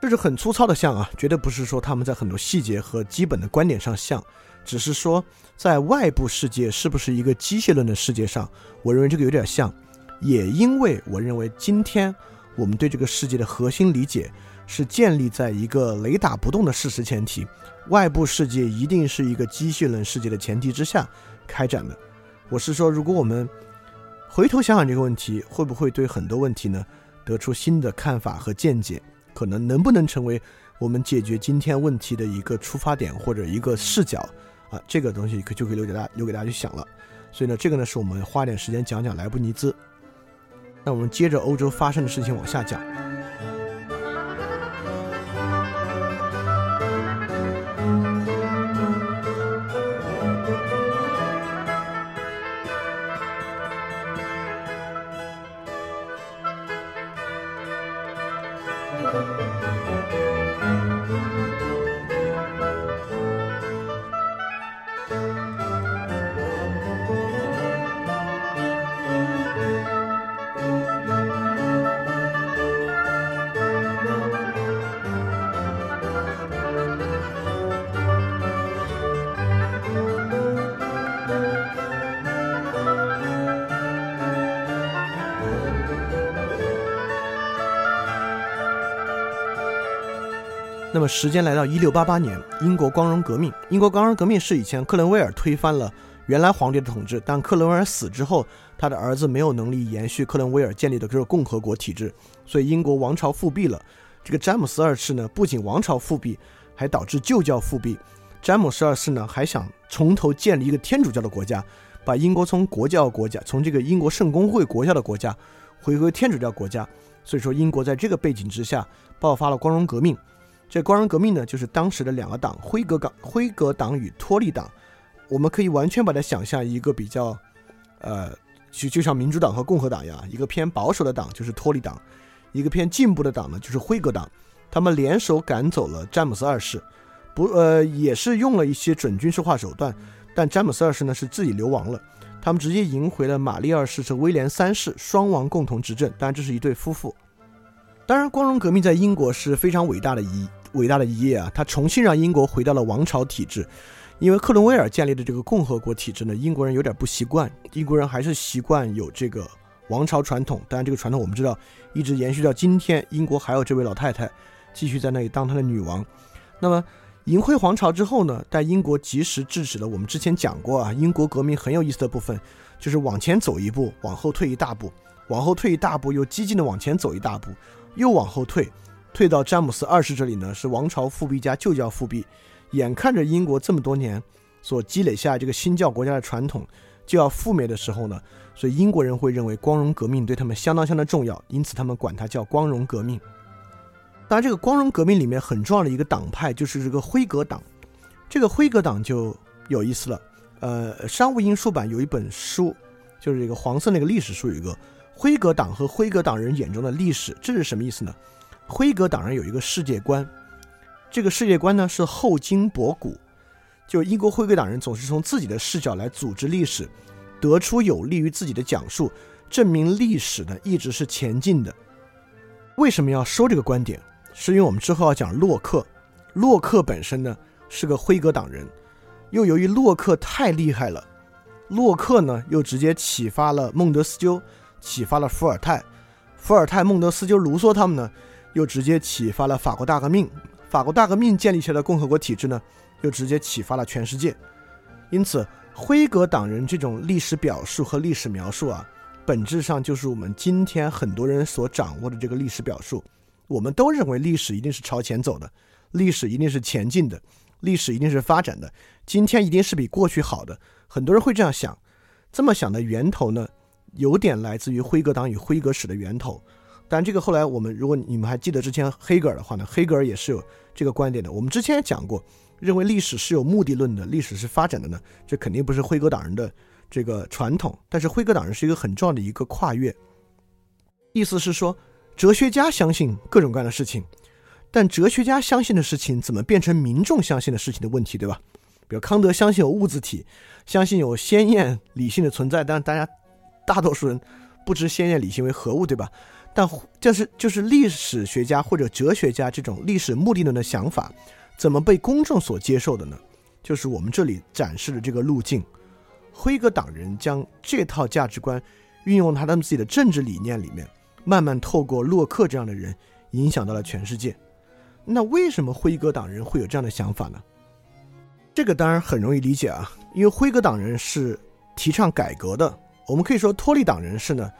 Speaker 1: 这是很粗糙的像啊，绝对不是说他们在很多细节和基本的观点上像，只是说在外部世界是不是一个机械论的世界上，我认为这个有点像。也因为我认为今天我们对这个世界的核心理解是建立在一个雷打不动的事实前提，外部世界一定是一个机械论世界的前提之下开展的。我是说，如果我们回头想想这个问题，会不会对很多问题呢得出新的看法和见解？可能能不能成为我们解决今天问题的一个出发点或者一个视角啊？这个东西可就可以留给大家留给大家去想了。所以呢，这个呢是我们花点时间讲讲莱布尼兹。那我们接着欧洲发生的事情往下讲。那么时间来到一六八八年，英国光荣革命。英国光荣革命是以前克伦威尔推翻了原来皇帝的统治，但克伦威尔死之后，他的儿子没有能力延续克伦威尔建立的这个共和国体制，所以英国王朝复辟了。这个詹姆斯二世呢，不仅王朝复辟，还导致旧教复辟。詹姆斯二世呢，还想从头建立一个天主教的国家，把英国从国教国家，从这个英国圣公会国教的国家，回归天主教国家。所以说，英国在这个背景之下爆发了光荣革命。这光荣革命呢，就是当时的两个党，辉格党、辉格党与托利党。我们可以完全把它想象一个比较，呃，就就像民主党和共和党一样，一个偏保守的党就是托利党，一个偏进步的党呢就是辉格党。他们联手赶走了詹姆斯二世，不，呃，也是用了一些准军事化手段，但詹姆斯二世呢是自己流亡了。他们直接迎回了玛丽二世和威廉三世，双王共同执政。当然，这是一对夫妇。当然，光荣革命在英国是非常伟大的一。伟大的一页啊，他重新让英国回到了王朝体制，因为克伦威尔建立的这个共和国体制呢，英国人有点不习惯，英国人还是习惯有这个王朝传统。当然，这个传统我们知道一直延续到今天，英国还有这位老太太继续在那里当她的女王。那么，银辉皇朝之后呢，但英国及时制止了我们之前讲过啊，英国革命很有意思的部分就是往前走一步，往后退一大步，往后退一大步，又激进的往前走一大步，又往后退。退到詹姆斯二世这里呢，是王朝复辟加旧教复辟，眼看着英国这么多年所积累下这个新教国家的传统就要覆灭的时候呢，所以英国人会认为光荣革命对他们相当相当重要，因此他们管它叫光荣革命。当然，这个光荣革命里面很重要的一个党派就是这个辉格党，这个辉格党就有意思了。呃，商务印书版有一本书，就是这个黄色那个历史书，有一个辉格党和辉格党人眼中的历史，这是什么意思呢？辉格党人有一个世界观，这个世界观呢是后经博古，就英国辉格党人总是从自己的视角来组织历史，得出有利于自己的讲述，证明历史呢一直是前进的。为什么要说这个观点？是因为我们之后要讲洛克，洛克本身呢是个辉格党人，又由于洛克太厉害了，洛克呢又直接启发了孟德斯鸠，启发了伏尔泰，伏尔泰、孟德斯鸠、卢梭他们呢。又直接启发了法国大革命，法国大革命建立起来的共和国体制呢，又直接启发了全世界。因此，辉格党人这种历史表述和历史描述啊，本质上就是我们今天很多人所掌握的这个历史表述。我们都认为历史一定是朝前走的，历史一定是前进的，历史一定是发展的，今天一定是比过去好的。很多人会这样想，这么想的源头呢，有点来自于辉格党与辉格史的源头。但这个后来我们，如果你们还记得之前黑格尔的话呢，黑格尔也是有这个观点的。我们之前也讲过，认为历史是有目的论的，历史是发展的呢，这肯定不是辉格党人的这个传统。但是辉格党人是一个很重要的一个跨越，意思是说，哲学家相信各种各样的事情，但哲学家相信的事情怎么变成民众相信的事情的问题，对吧？比如康德相信有物质体，相信有鲜艳理性的存在，但大家大多数人不知鲜艳理性为何物，对吧？但就是就是历史学家或者哲学家这种历史目的论的想法，怎么被公众所接受的呢？就是我们这里展示的这个路径。辉格党人将这套价值观运用他们自己的政治理念里面，慢慢透过洛克这样的人影响到了全世界。那为什么辉格党人会有这样的想法呢？这个当然很容易理解啊，因为辉格党人是提倡改革的。我们可以说托利党人是呢。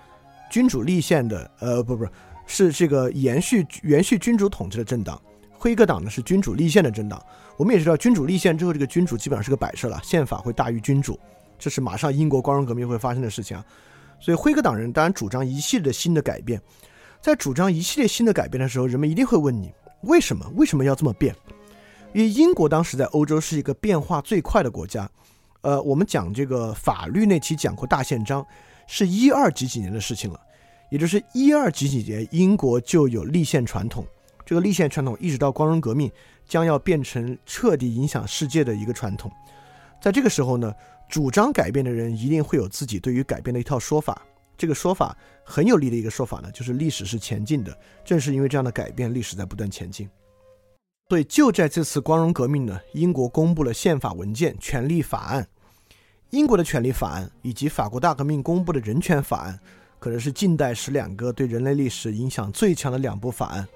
Speaker 1: 君主立宪的，呃，不不，是这个延续延续君主统治的政党。辉格党呢是君主立宪的政党。我们也知道，君主立宪之后，这个君主基本上是个摆设了，宪法会大于君主，这是马上英国光荣革命会发生的事情啊。所以，辉格党人当然主张一系列的新的改变。在主张一系列新的改变的时候，人们一定会问你，为什么？为什么要这么变？因为英国当时在欧洲是一个变化最快的国家。呃，我们讲这个法律那期讲过大宪章。是一二几几年的事情了，也就是一二几几年，英国就有立宪传统。这个立宪传统一直到光荣革命，将要变成彻底影响世界的一个传统。在这个时候呢，主张改变的人一定会有自己对于改变的一套说法。这个说法很有力的一个说法呢，就是历史是前进的。正是因为这样的改变，历史在不断前进。所以就在这次光荣革命呢，英国公布了宪法文件《权利法案》。英国的权利法案以及法国大革命公布的人权法案，可能是近代史两个对人类历史影响最强的两部法案。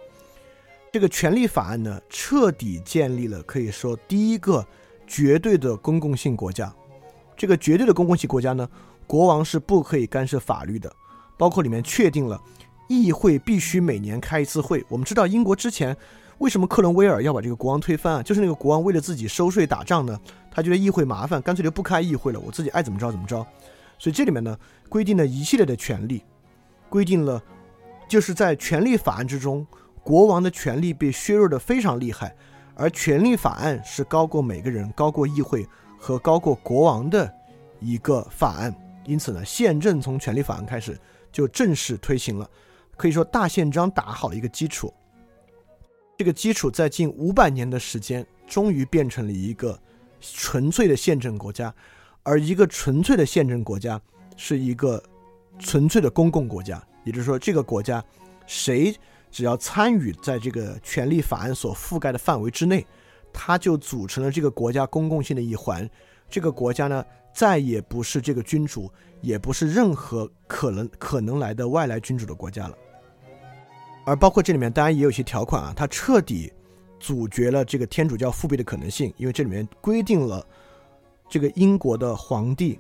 Speaker 1: 这个权利法案呢，彻底建立了可以说第一个绝对的公共性国家。这个绝对的公共性国家呢，国王是不可以干涉法律的，包括里面确定了议会必须每年开一次会。我们知道英国之前。为什么克伦威尔要把这个国王推翻啊？就是那个国王为了自己收税打仗呢，他觉得议会麻烦，干脆就不开议会了，我自己爱怎么着怎么着。所以这里面呢，规定了一系列的权利，规定了就是在权利法案之中，国王的权利被削弱的非常厉害，而权利法案是高过每个人、高过议会和高过国王的一个法案。因此呢，宪政从权利法案开始就正式推行了，可以说大宪章打好了一个基础。这个基础在近五百年的时间，终于变成了一个纯粹的宪政国家，而一个纯粹的宪政国家是一个纯粹的公共国家。也就是说，这个国家谁只要参与在这个权利法案所覆盖的范围之内，他就组成了这个国家公共性的一环。这个国家呢，再也不是这个君主，也不是任何可能可能来的外来君主的国家了。而包括这里面当然也有一些条款啊，它彻底阻绝了这个天主教复辟的可能性，因为这里面规定了这个英国的皇帝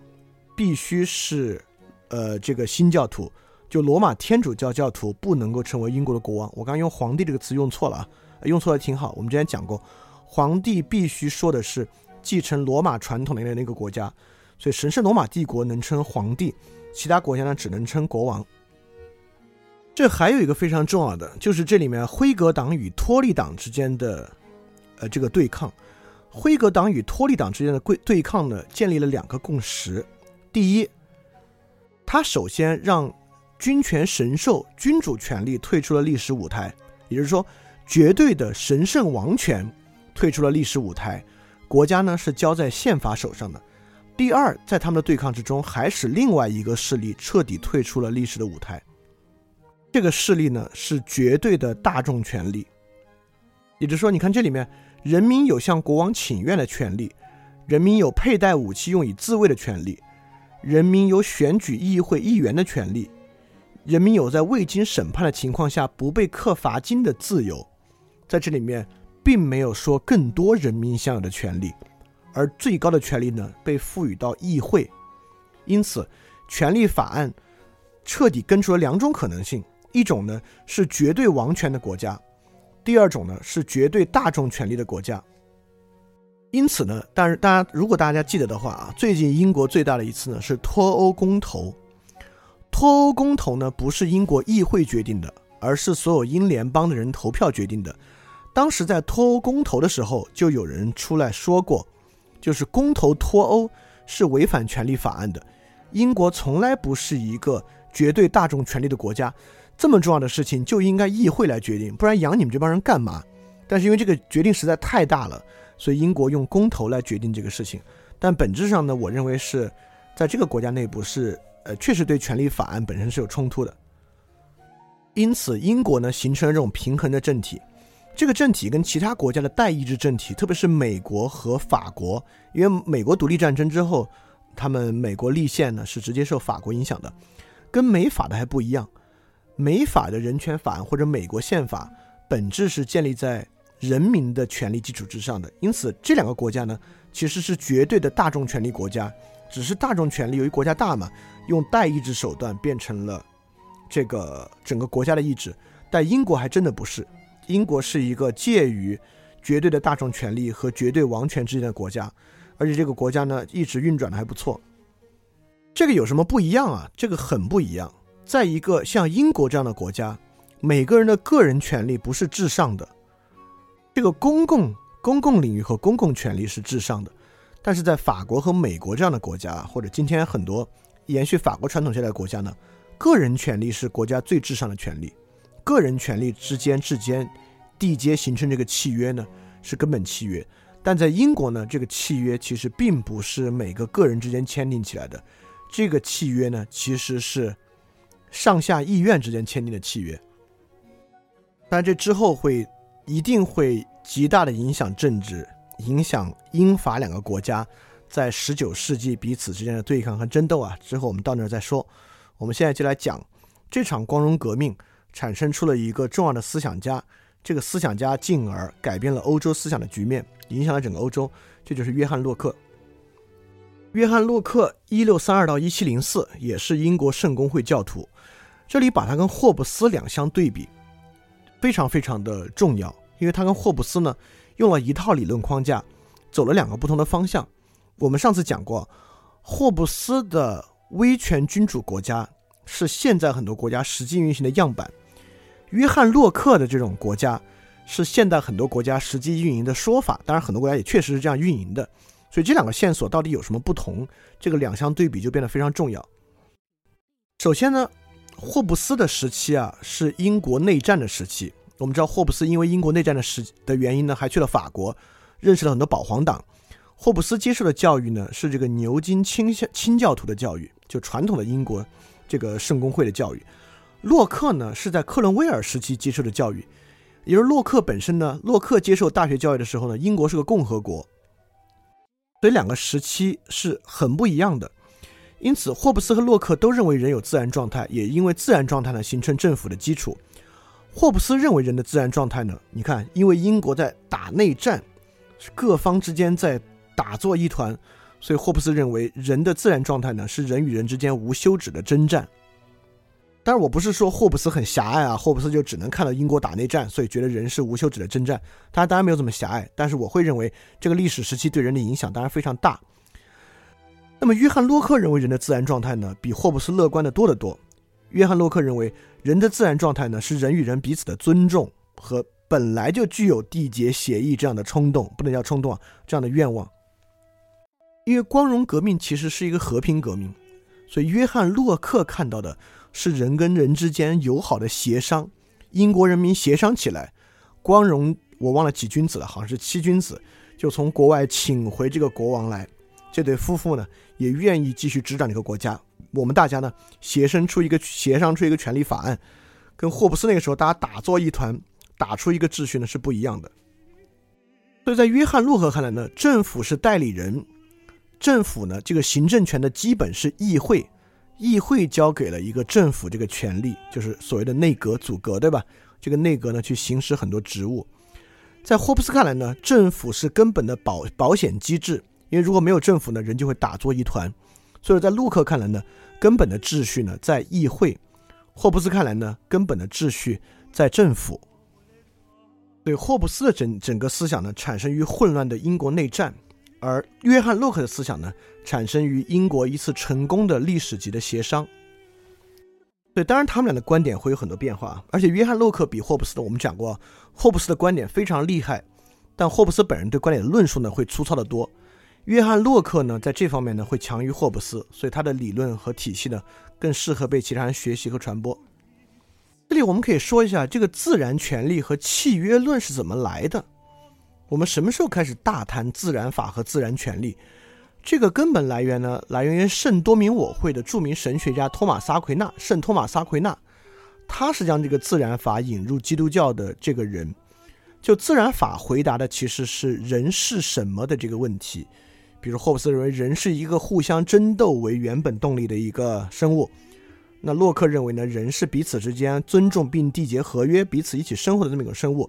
Speaker 1: 必须是呃这个新教徒，就罗马天主教教徒不能够成为英国的国王。我刚用“皇帝”这个词用错了啊，用错了挺好。我们之前讲过，皇帝必须说的是继承罗马传统的那个国家，所以神圣罗马帝国能称皇帝，其他国家呢只能称国王。这还有一个非常重要的，就是这里面辉格党与托利党之间的，呃，这个对抗。辉格党与托利党之间的对对抗呢，建立了两个共识。第一，他首先让君权神授、君主权力退出了历史舞台，也就是说，绝对的神圣王权退出了历史舞台，国家呢是交在宪法手上的。第二，在他们的对抗之中，还使另外一个势力彻底退出了历史的舞台。这个势力呢是绝对的大众权利，也就是说，你看这里面，人民有向国王请愿的权利，人民有佩戴武器用以自卫的权利，人民有选举议会议员的权利，人民有在未经审判的情况下不被课罚金的自由。在这里面，并没有说更多人民享有的权利，而最高的权利呢被赋予到议会。因此，权利法案彻底根除了两种可能性。一种呢是绝对王权的国家，第二种呢是绝对大众权力的国家。因此呢，但是大家如果大家记得的话啊，最近英国最大的一次呢是脱欧公投。脱欧公投呢不是英国议会决定的，而是所有英联邦的人投票决定的。当时在脱欧公投的时候，就有人出来说过，就是公投脱欧是违反权利法案的。英国从来不是一个绝对大众权力的国家。这么重要的事情就应该议会来决定，不然养你们这帮人干嘛？但是因为这个决定实在太大了，所以英国用公投来决定这个事情。但本质上呢，我认为是在这个国家内部是呃，确实对权力法案本身是有冲突的。因此，英国呢形成了这种平衡的政体。这个政体跟其他国家的代议制政体，特别是美国和法国，因为美国独立战争之后，他们美国立宪呢是直接受法国影响的，跟美法的还不一样。美法的人权法案或者美国宪法本质是建立在人民的权利基础之上的，因此这两个国家呢其实是绝对的大众权利国家，只是大众权利由于国家大嘛，用代议制手段变成了这个整个国家的意志，但英国还真的不是。英国是一个介于绝对的大众权利和绝对王权之间的国家，而且这个国家呢一直运转的还不错。这个有什么不一样啊？这个很不一样。在一个像英国这样的国家，每个人的个人权利不是至上的，这个公共公共领域和公共权利是至上的。但是在法国和美国这样的国家，或者今天很多延续法国传统下来的国家呢，个人权利是国家最至上的权利。个人权利之间之间缔结形成这个契约呢，是根本契约。但在英国呢，这个契约其实并不是每个个人之间签订起来的，这个契约呢，其实是上下议院之间签订的契约。但这之后会一定会极大的影响政治，影响英法两个国家在十九世纪彼此之间的对抗和争斗啊。之后我们到那儿再说。我们现在就来讲这场光荣革命。产生出了一个重要的思想家，这个思想家进而改变了欧洲思想的局面，影响了整个欧洲。这就是约翰洛克。约翰洛克一六三二到一七零四，也是英国圣公会教徒。这里把他跟霍布斯两相对比，非常非常的重要，因为他跟霍布斯呢用了一套理论框架，走了两个不同的方向。我们上次讲过，霍布斯的威权君主国家是现在很多国家实际运行的样板。约翰洛克的这种国家，是现代很多国家实际运营的说法。当然，很多国家也确实是这样运营的。所以这两个线索到底有什么不同？这个两相对比就变得非常重要。首先呢，霍布斯的时期啊，是英国内战的时期。我们知道，霍布斯因为英国内战的时的原因呢，还去了法国，认识了很多保皇党。霍布斯接受的教育呢，是这个牛津清清教徒的教育，就传统的英国这个圣公会的教育。洛克呢是在克伦威尔时期接受的教育，也就是洛克本身呢，洛克接受大学教育的时候呢，英国是个共和国，所以两个时期是很不一样的。因此，霍布斯和洛克都认为人有自然状态，也因为自然状态呢形成政府的基础。霍布斯认为人的自然状态呢，你看，因为英国在打内战，各方之间在打作一团，所以霍布斯认为人的自然状态呢是人与人之间无休止的征战。但是我不是说霍布斯很狭隘啊，霍布斯就只能看到英国打内战，所以觉得人是无休止的征战。他当然没有这么狭隘，但是我会认为这个历史时期对人的影响当然非常大。那么约翰洛克认为人的自然状态呢，比霍布斯乐观的多得多。约翰洛克认为人的自然状态呢，是人与人彼此的尊重和本来就具有缔结协议这样的冲动，不能叫冲动啊，这样的愿望。因为光荣革命其实是一个和平革命，所以约翰洛克看到的。是人跟人之间友好的协商，英国人民协商起来，光荣我忘了几君子了，好像是七君子，就从国外请回这个国王来。这对夫妇呢也愿意继续执掌这个国家。我们大家呢协商出一个协商出一个权利法案，跟霍布斯那个时候大家打作一团，打出一个秩序呢是不一样的。所以在约翰洛克看来呢，政府是代理人，政府呢这个行政权的基本是议会。议会交给了一个政府这个权利，就是所谓的内阁组阁，对吧？这个内阁呢，去行使很多职务。在霍布斯看来呢，政府是根本的保保险机制，因为如果没有政府呢，人就会打作一团。所以在陆克看来呢，根本的秩序呢在议会；霍布斯看来呢，根本的秩序在政府。所以霍布斯的整整个思想呢，产生于混乱的英国内战。而约翰洛克的思想呢，产生于英国一次成功的历史级的协商。对，当然他们俩的观点会有很多变化。而且约翰洛克比霍布斯的，我们讲过，霍布斯的观点非常厉害，但霍布斯本人对观点的论述呢会粗糙的多。约翰洛克呢在这方面呢会强于霍布斯，所以他的理论和体系呢更适合被其他人学习和传播。这里我们可以说一下这个自然权利和契约论是怎么来的。我们什么时候开始大谈自然法和自然权利？这个根本来源呢，来源于圣多明我会的著名神学家托马斯奎那，圣托马斯奎那，他是将这个自然法引入基督教的这个人。就自然法回答的其实是人是什么的这个问题。比如霍布斯认为人是一个互相争斗为原本动力的一个生物，那洛克认为呢，人是彼此之间尊重并缔结合约、彼此一起生活的这么一种生物。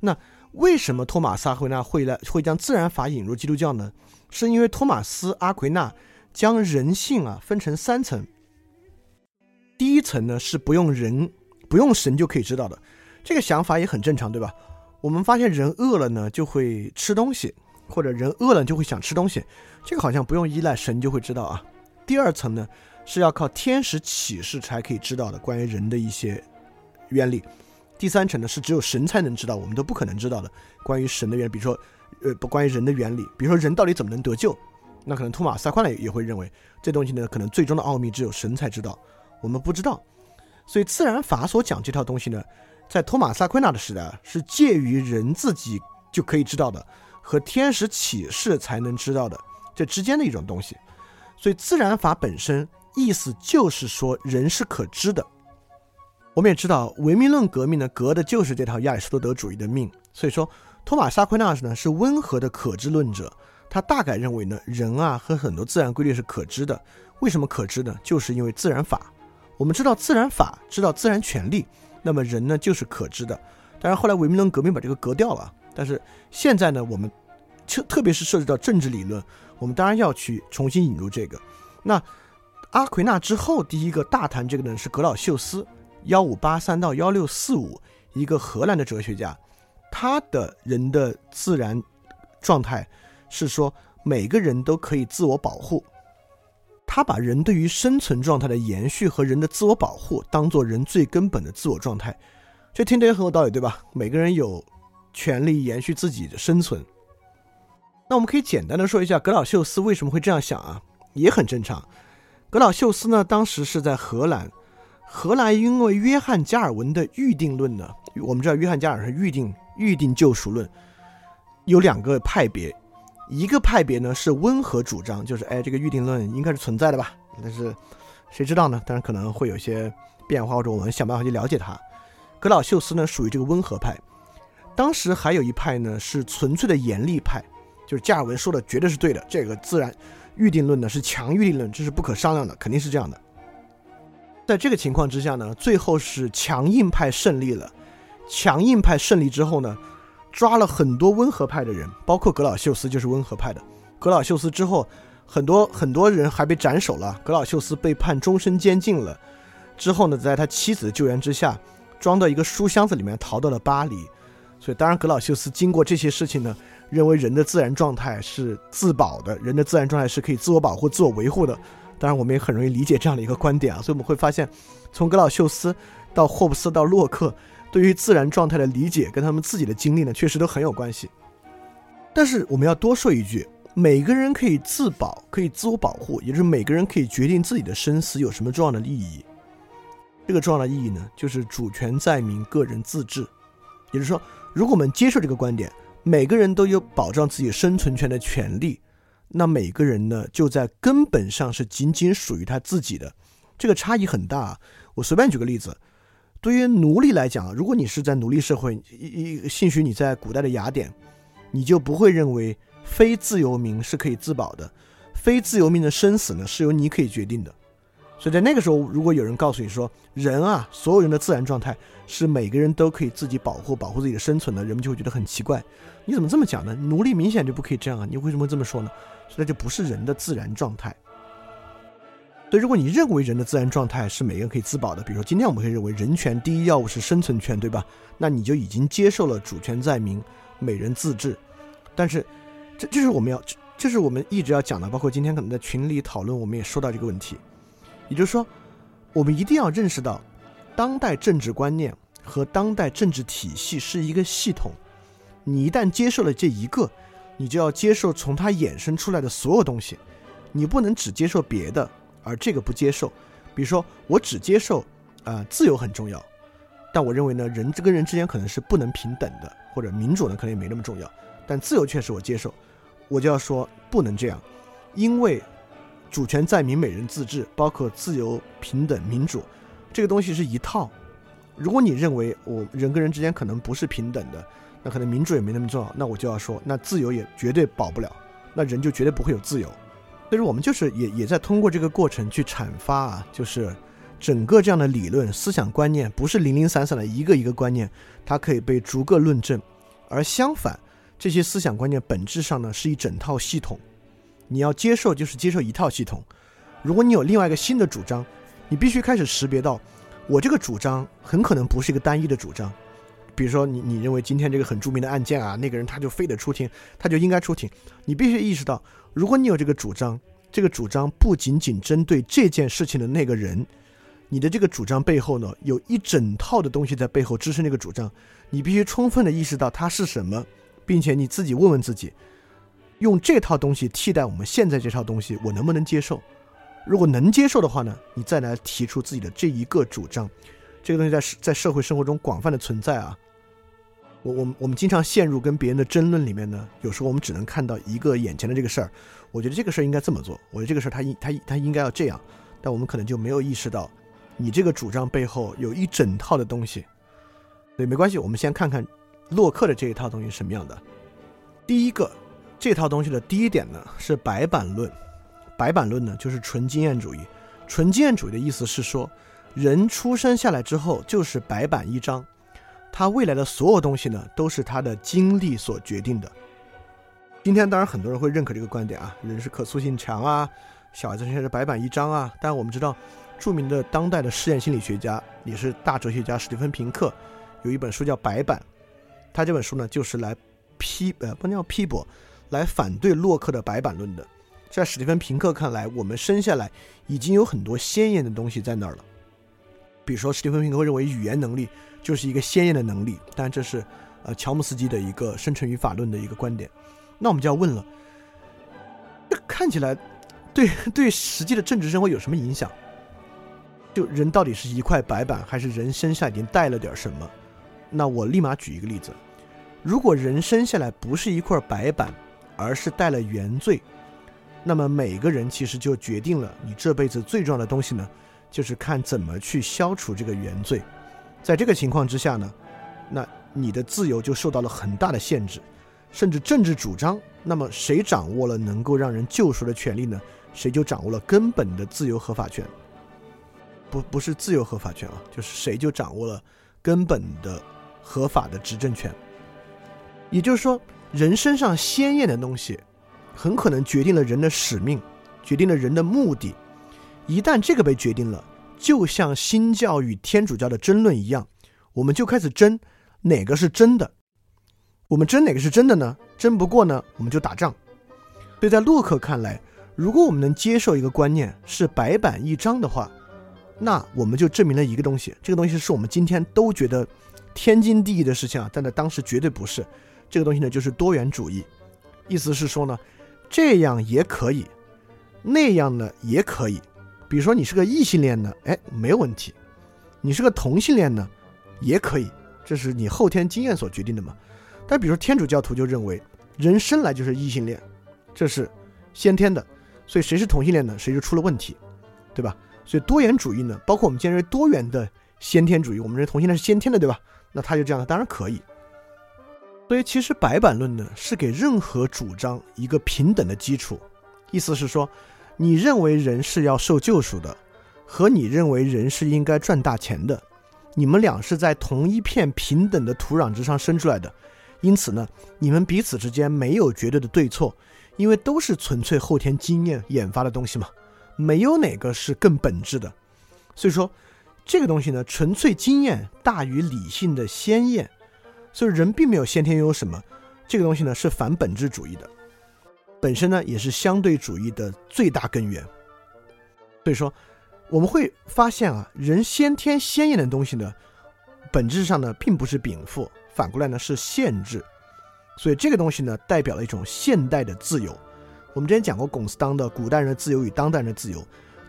Speaker 1: 那为什么托马斯阿奎那会来会将自然法引入基督教呢？是因为托马斯阿奎那将人性啊分成三层。第一层呢是不用人不用神就可以知道的，这个想法也很正常，对吧？我们发现人饿了呢就会吃东西。或者人饿了就会想吃东西，这个好像不用依赖神就会知道啊。第二层呢是要靠天使启示才可以知道的关于人的一些原理。第三层呢是只有神才能知道，我们都不可能知道的关于神的原，比如说呃不关于人的原理，比如说人到底怎么能得救，那可能托马斯·宽勒也会认为这东西呢可能最终的奥秘只有神才知道，我们不知道。所以自然法所讲这套东西呢，在托马斯·奎纳的时代是介于人自己就可以知道的。和天使启示才能知道的这之间的一种东西，所以自然法本身意思就是说人是可知的。我们也知道唯命论革命呢，革的就是这套亚里士多德主义的命。所以说，托马沙奎纳斯呢是温和的可知论者，他大概认为呢，人啊和很多自然规律是可知的。为什么可知呢？就是因为自然法。我们知道自然法，知道自然权利，那么人呢就是可知的。当然后来唯命论革命把这个革掉了。但是现在呢，我们特特别是涉及到政治理论，我们当然要去重新引入这个。那阿奎那之后，第一个大谈这个呢是格老秀斯，幺五八三到幺六四五，一个荷兰的哲学家，他的人的自然状态是说每个人都可以自我保护，他把人对于生存状态的延续和人的自我保护当做人最根本的自我状态，这听着也很有道理，对吧？每个人有。权力延续自己的生存。那我们可以简单的说一下格老秀斯为什么会这样想啊，也很正常。格老秀斯呢，当时是在荷兰，荷兰因为约翰加尔文的预定论呢，我们知道约翰加尔文预定预定救赎论，有两个派别，一个派别呢是温和主张，就是哎这个预定论应该是存在的吧，但是谁知道呢？当然可能会有些变化，或者我们想办法去了解它。格老秀斯呢属于这个温和派。当时还有一派呢，是纯粹的严厉派，就是加尔文说的绝对是对的。这个自然预定论呢是强预定论，这是不可商量的，肯定是这样的。在这个情况之下呢，最后是强硬派胜利了。强硬派胜利之后呢，抓了很多温和派的人，包括格老秀斯就是温和派的。格老秀斯之后，很多很多人还被斩首了。格老秀斯被判终身监禁了。之后呢，在他妻子的救援之下，装到一个书箱子里面，逃到了巴黎。所以，当然，格老修斯经过这些事情呢，认为人的自然状态是自保的，人的自然状态是可以自我保护、自我维护的。当然，我们也很容易理解这样的一个观点啊。所以，我们会发现，从格老修斯到霍布斯到洛克，对于自然状态的理解跟他们自己的经历呢，确实都很有关系。但是，我们要多说一句：每个人可以自保，可以自我保护，也就是每个人可以决定自己的生死，有什么重要的意义？这个重要的意义呢，就是主权在民，个人自治。也就是说。如果我们接受这个观点，每个人都有保障自己生存权的权利，那每个人呢，就在根本上是仅仅属于他自己的。这个差异很大。啊我随便举个例子，对于奴隶来讲，如果你是在奴隶社会，一一兴许你在古代的雅典，你就不会认为非自由民是可以自保的，非自由民的生死呢是由你可以决定的。所以在那个时候，如果有人告诉你说，人啊，所有人的自然状态是每个人都可以自己保护、保护自己的生存的，人们就会觉得很奇怪。你怎么这么讲呢？奴隶明显就不可以这样啊！你为什么这么说呢？所以这就不是人的自然状态。所以如果你认为人的自然状态是每个人可以自保的，比如说今天我们可以认为人权第一要务是生存权，对吧？那你就已经接受了主权在民、每人自治。但是，这这是我们要，这是我们一直要讲的，包括今天可能在群里讨论，我们也说到这个问题。也就是说，我们一定要认识到，当代政治观念和当代政治体系是一个系统。你一旦接受了这一个，你就要接受从它衍生出来的所有东西。你不能只接受别的，而这个不接受。比如说，我只接受啊自由很重要，但我认为呢，人跟人之间可能是不能平等的，或者民主呢可能也没那么重要。但自由确实我接受，我就要说不能这样，因为主权在民，每人自治，包括自由、平等、民主，这个东西是一套。如果你认为我人跟人之间可能不是平等的，那可能民主也没那么重要，那我就要说，那自由也绝对保不了，那人就绝对不会有自由。所以说，我们就是也也在通过这个过程去阐发啊，就是整个这样的理论思想观念不是零零散散的一个一个观念，它可以被逐个论证，而相反，这些思想观念本质上呢是一整套系统，你要接受就是接受一套系统。如果你有另外一个新的主张，你必须开始识别到，我这个主张很可能不是一个单一的主张。比如说，你你认为今天这个很著名的案件啊，那个人他就非得出庭，他就应该出庭，你必须意识到。如果你有这个主张，这个主张不仅仅针对这件事情的那个人，你的这个主张背后呢，有一整套的东西在背后支撑那个主张，你必须充分的意识到它是什么，并且你自己问问自己，用这套东西替代我们现在这套东西，我能不能接受？如果能接受的话呢，你再来提出自己的这一个主张，这个东西在在社会生活中广泛的存在啊。我我们我们经常陷入跟别人的争论里面呢，有时候我们只能看到一个眼前的这个事儿，我觉得这个事儿应该这么做，我觉得这个事儿他应他他应该要这样，但我们可能就没有意识到，你这个主张背后有一整套的东西。对，没关系，我们先看看洛克的这一套东西什么样的。第一个，这套东西的第一点呢是白板论，白板论呢就是纯经验主义，纯经验主义的意思是说，人出生下来之后就是白板一张。他未来的所有东西呢，都是他的经历所决定的。今天当然很多人会认可这个观点啊，人是可塑性强啊，小孩子现在是白板一张啊。但我们知道，著名的当代的实验心理学家也是大哲学家史蒂芬平克，有一本书叫《白板》，他这本书呢就是来批呃不能叫批驳，来反对洛克的白板论的。在史蒂芬平克看来，我们生下来已经有很多鲜艳的东西在那儿了，比如说史蒂芬平克认为语言能力。就是一个鲜艳的能力，但这是，呃，乔姆斯基的一个生成语法论的一个观点。那我们就要问了，这看起来对对实际的政治生活有什么影响？就人到底是一块白板，还是人身上已经带了点什么？那我立马举一个例子：如果人生下来不是一块白板，而是带了原罪，那么每个人其实就决定了你这辈子最重要的东西呢，就是看怎么去消除这个原罪。在这个情况之下呢，那你的自由就受到了很大的限制，甚至政治主张。那么谁掌握了能够让人救赎的权利呢？谁就掌握了根本的自由合法权。不，不是自由合法权啊，就是谁就掌握了根本的合法的执政权。也就是说，人身上鲜艳的东西，很可能决定了人的使命，决定了人的目的。一旦这个被决定了。就像新教与天主教的争论一样，我们就开始争哪个是真的。我们争哪个是真的呢？争不过呢，我们就打仗。所以在洛克看来，如果我们能接受一个观念是白板一张的话，那我们就证明了一个东西。这个东西是我们今天都觉得天经地义的事情啊，但在当时绝对不是。这个东西呢，就是多元主义。意思是说呢，这样也可以，那样呢也可以。比如说你是个异性恋呢，哎，没有问题；你是个同性恋呢，也可以，这是你后天经验所决定的嘛。但比如说天主教徒就认为人生来就是异性恋，这是先天的，所以谁是同性恋呢，谁就出了问题，对吧？所以多元主义呢，包括我们今天认为多元的先天主义，我们认为同性恋是先天的，对吧？那他就这样，当然可以。所以其实白板论呢，是给任何主张一个平等的基础，意思是说。你认为人是要受救赎的，和你认为人是应该赚大钱的，你们俩是在同一片平等的土壤之上生出来的，因此呢，你们彼此之间没有绝对的对错，因为都是纯粹后天经验研发的东西嘛，没有哪个是更本质的。所以说，这个东西呢，纯粹经验大于理性的鲜艳，所以人并没有先天拥有什么，这个东西呢是反本质主义的。本身呢，也是相对主义的最大根源。所以说，我们会发现啊，人先天鲜艳的东西呢，本质上呢，并不是禀赋，反过来呢是限制。所以这个东西呢，代表了一种现代的自由。我们之前讲过龚斯当的《古代人的自由与当代人的自由》，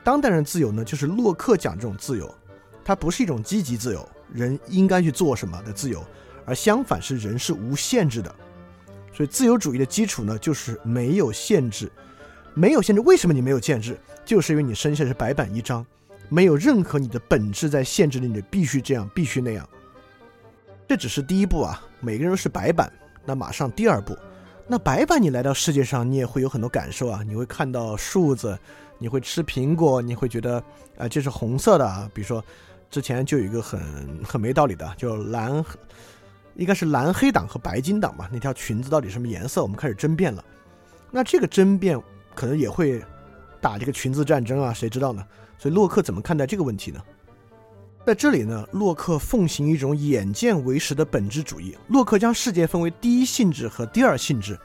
Speaker 1: 当代人的自由呢，就是洛克讲这种自由，它不是一种积极自由，人应该去做什么的自由，而相反是人是无限制的。所以自由主义的基础呢，就是没有限制，没有限制。为什么你没有限制？就是因为你生下是白板一张，没有任何你的本质在限制你，必须这样，必须那样。这只是第一步啊，每个人都是白板。那马上第二步，那白板你来到世界上，你也会有很多感受啊，你会看到树子，你会吃苹果，你会觉得啊这是红色的啊。比如说之前就有一个很很没道理的，就蓝。应该是蓝黑党和白金党吧？那条裙子到底什么颜色？我们开始争辩了。那这个争辩可能也会打这个裙子战争啊？谁知道呢？所以洛克怎么看待这个问题呢？在这里呢，洛克奉行一种眼见为实的本质主义。洛克将世界分为第一性质和第二性质。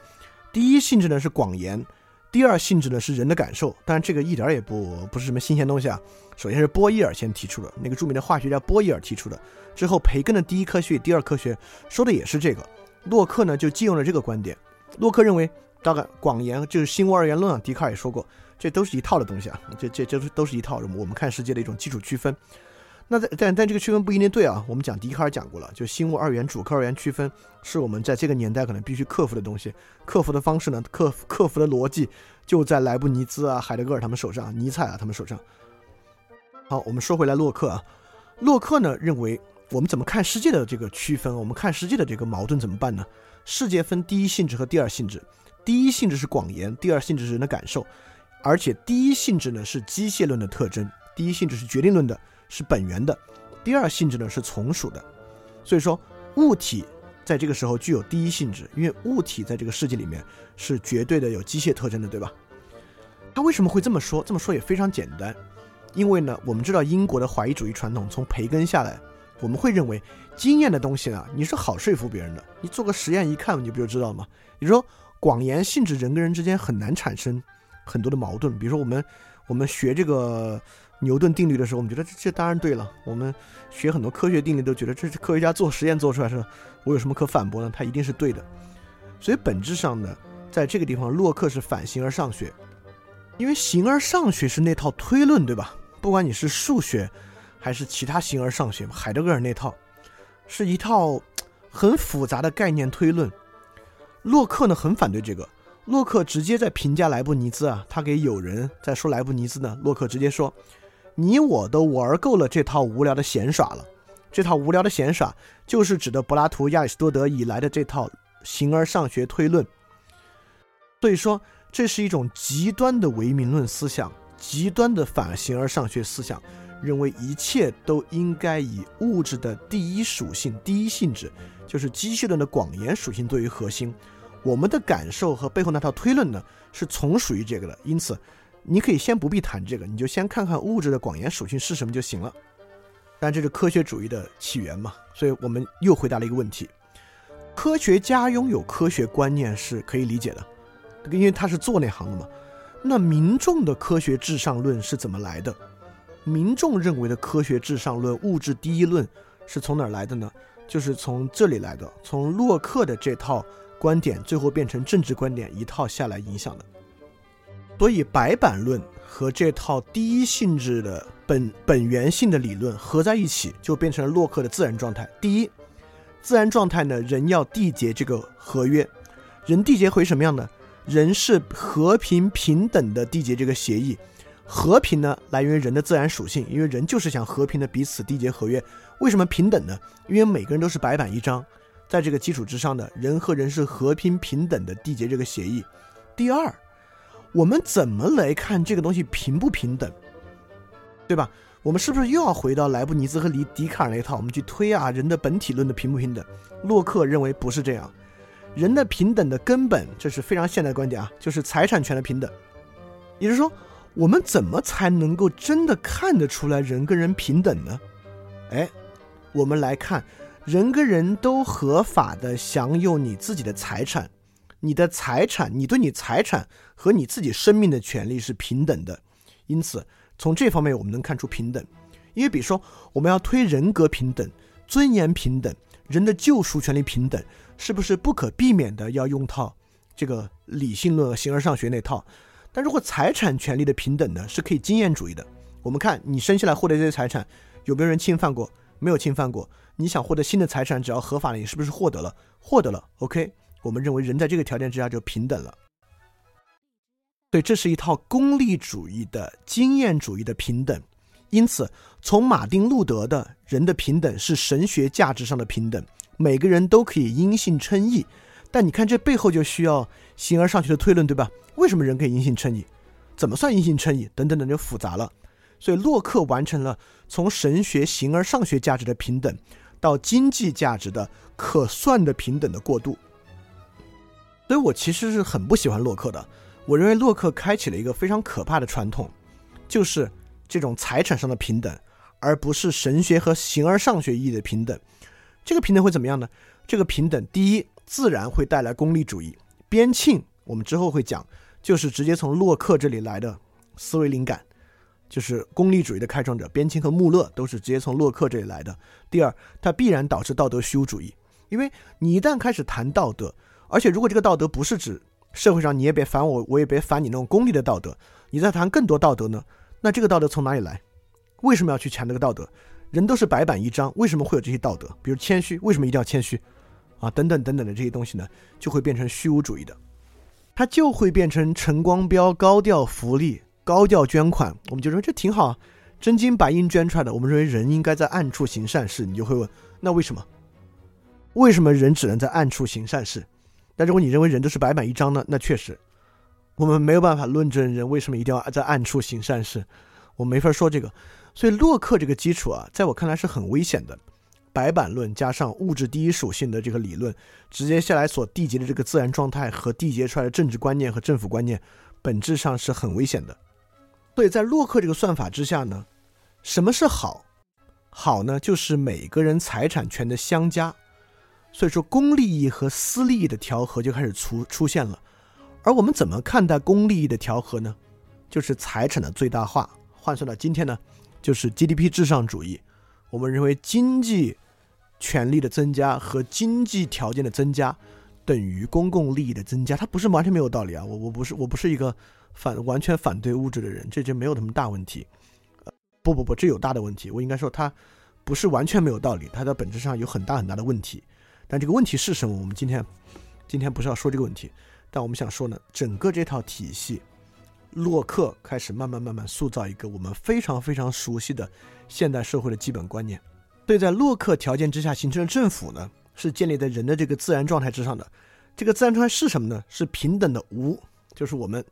Speaker 1: 第一性质呢是广言，第二性质呢是人的感受。当然这个一点也不不是什么新鲜东西啊。首先是波伊尔先提出的，那个著名的化学家波伊尔提出的。之后，培根的第一科学、第二科学说的也是这个。洛克呢就借用了这个观点。洛克认为，大概广言就是新物二元论啊。笛卡尔也说过，这都是一套的东西啊。这这这都是一套，我们看世界的一种基础区分。那在但但这个区分不一定对啊。我们讲笛卡尔讲过了，就新物二元、主客二元区分是我们在这个年代可能必须克服的东西。克服的方式呢，克克服的逻辑就在莱布尼兹啊、海德格尔他们手上，尼采啊他们手上。好，我们说回来，洛克啊，洛克呢认为。我们怎么看世界的这个区分？我们看世界的这个矛盾怎么办呢？世界分第一性质和第二性质，第一性质是广言，第二性质是人的感受，而且第一性质呢是机械论的特征，第一性质是决定论的，是本源的，第二性质呢是从属的。所以说，物体在这个时候具有第一性质，因为物体在这个世界里面是绝对的有机械特征的，对吧？他为什么会这么说？这么说也非常简单，因为呢，我们知道英国的怀疑主义传统从培根下来。我们会认为经验的东西呢，你是好说服别人的。你做个实验一看，你不就知道吗？你说广言性质人跟人之间很难产生很多的矛盾。比如说我们我们学这个牛顿定律的时候，我们觉得这这当然对了。我们学很多科学定律都觉得这是科学家做实验做出来是，我有什么可反驳呢？它一定是对的。所以本质上呢，在这个地方，洛克是反形而上学，因为形而上学是那套推论，对吧？不管你是数学。还是其他形而上学海德格尔那套，是一套很复杂的概念推论。洛克呢很反对这个，洛克直接在评价莱布尼兹啊，他给友人在说莱布尼兹呢，洛克直接说：“你我都玩够了这套无聊的闲耍了。”这套无聊的闲耍就是指的柏拉图、亚里士多德以来的这套形而上学推论。所以说，这是一种极端的唯名论思想，极端的反形而上学思想。认为一切都应该以物质的第一属性、第一性质，就是机械论的广言属性作为核心。我们的感受和背后那套推论呢，是从属于这个的。因此，你可以先不必谈这个，你就先看看物质的广言属性是什么就行了。但这是科学主义的起源嘛？所以我们又回答了一个问题：科学家拥有科学观念是可以理解的，因为他是做那行的嘛。那民众的科学至上论是怎么来的？民众认为的科学至上论、物质第一论是从哪儿来的呢？就是从这里来的，从洛克的这套观点最后变成政治观点一套下来影响的。所以白板论和这套第一性质的本本源性的理论合在一起，就变成了洛克的自然状态。第一，自然状态呢，人要缔结这个合约，人缔结会什么样呢？人是和平平等的缔结这个协议。和平呢，来源于人的自然属性，因为人就是想和平的彼此缔结合约。为什么平等呢？因为每个人都是白板一张，在这个基础之上呢，人和人是和平平等的缔结这个协议。第二，我们怎么来看这个东西平不平等？对吧？我们是不是又要回到莱布尼兹和笛笛卡尔那一套？我们去推啊，人的本体论的平不平等？洛克认为不是这样，人的平等的根本，这是非常现代观点啊，就是财产权的平等，也就是说。我们怎么才能够真的看得出来人跟人平等呢？哎，我们来看，人跟人都合法的享有你自己的财产，你的财产，你对你财产和你自己生命的权利是平等的。因此，从这方面我们能看出平等。因为比如说，我们要推人格平等、尊严平等、人的救赎权利平等，是不是不可避免的要用套这个理性论、形而上学那套？但如果财产权利的平等呢，是可以经验主义的。我们看你生下来获得这些财产，有没有人侵犯过？没有侵犯过。你想获得新的财产，只要合法了，你是不是获得了？获得了。OK，我们认为人在这个条件之下就平等了。对，这是一套功利主义的经验主义的平等。因此，从马丁路德的人的平等是神学价值上的平等，每个人都可以因信称义。但你看，这背后就需要形而上学的推论，对吧？为什么人可以因信称义？怎么算因信称义？等等等，就复杂了。所以，洛克完成了从神学形而上学价值的平等到经济价值的可算的平等的过渡。所以我其实是很不喜欢洛克的。我认为洛克开启了一个非常可怕的传统，就是这种财产上的平等，而不是神学和形而上学意义的平等。这个平等会怎么样呢？这个平等，第一，自然会带来功利主义。边沁，我们之后会讲，就是直接从洛克这里来的思维灵感。就是功利主义的开创者边沁和穆勒都是直接从洛克这里来的。第二，它必然导致道德虚无主义，因为你一旦开始谈道德，而且如果这个道德不是指社会上你也别烦我，我也别烦你那种功利的道德，你再谈更多道德呢？那这个道德从哪里来？为什么要去强这个道德？人都是白板一张，为什么会有这些道德？比如谦虚，为什么一定要谦虚？啊，等等等等的这些东西呢，就会变成虚无主义的，它就会变成陈光标高调福利。高调捐款，我们就说这挺好，真金白银捐出来的。我们认为人应该在暗处行善事，你就会问，那为什么？为什么人只能在暗处行善事？但如果你认为人都是白板一张呢？那确实，我们没有办法论证人为什么一定要在暗处行善事，我没法说这个。所以洛克这个基础啊，在我看来是很危险的。白板论加上物质第一属性的这个理论，直接下来所缔结的这个自然状态和缔结出来的政治观念和政府观念，本质上是很危险的。所以在洛克这个算法之下呢，什么是好？好呢，就是每个人财产权的相加。所以说，公利益和私利益的调和就开始出出现了。而我们怎么看待公利益的调和呢？就是财产的最大化。换算到今天呢，就是 GDP 至上主义。我们认为经济权利的增加和经济条件的增加等于公共利益的增加。它不是完全没有道理啊！我我不是我不是一个。反完全反对物质的人，这就没有什么大问题。不不不，这有大的问题。我应该说，它不是完全没有道理，它的本质上有很大很大的问题。但这个问题是什么？我们今天今天不是要说这个问题，但我们想说呢，整个这套体系，洛克开始慢慢慢慢塑造一个我们非常非常熟悉的现代社会的基本观念。对，在洛克条件之下形成的政府呢，是建立在人的这个自然状态之上的。这个自然状态是什么呢？是平等的无，就是我们。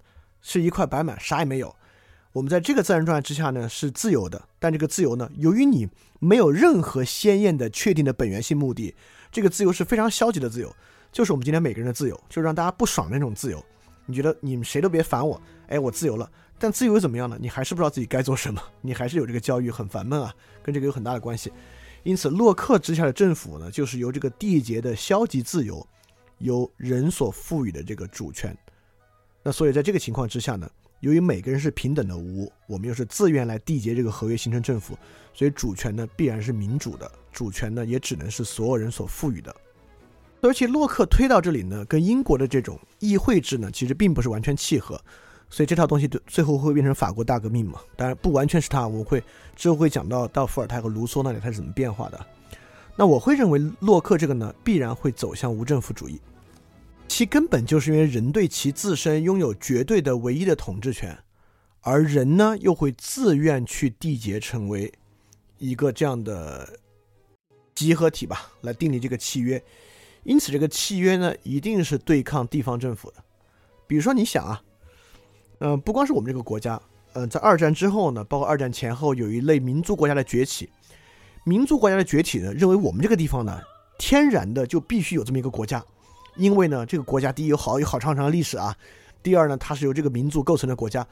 Speaker 1: 是一块白板，啥也没有。我们在这个自然状态之下呢，是自由的。但这个自由呢，由于你没有任何鲜艳的、确定的本源性目的，这个自由是非常消极的自由，就是我们今天每个人的自由，就是让大家不爽的那种自由。你觉得你们谁都别烦我，哎，我自由了。但自由又怎么样呢？你还是不知道自己该做什么，你还是有这个教育很烦闷啊，跟这个有很大的关系。因此，洛克之下的政府呢，就是由这个缔结的消极自由，由人所赋予的这个主权。那所以在这个情况之下呢，由于每个人是平等的无，我们又是自愿来缔结这个合约形成政府，所以主权呢必然是民主的，主权呢也只能是所有人所赋予的。而且洛克推到这里呢，跟英国的这种议会制呢其实并不是完全契合，所以这套东西最后会变成法国大革命嘛？当然不完全是他，我会之后会讲到到伏尔泰和卢梭那里它是怎么变化的。那我会认为洛克这个呢必然会走向无政府主义。其根本就是因为人对其自身拥有绝对的唯一的统治权，而人呢又会自愿去缔结成为一个这样的集合体吧，来订立这个契约。因此，这个契约呢一定是对抗地方政府的。比如说，你想啊，嗯，不光是我们这个国家，嗯，在二战之后呢，包括二战前后，有一类民族国家的崛起。民族国家的崛起呢，认为我们这个地方呢，天然的就必须有这么一个国家。因为呢，这个国家第一有好有好长长的历史啊，第二呢，它是由这个民族构成的国家。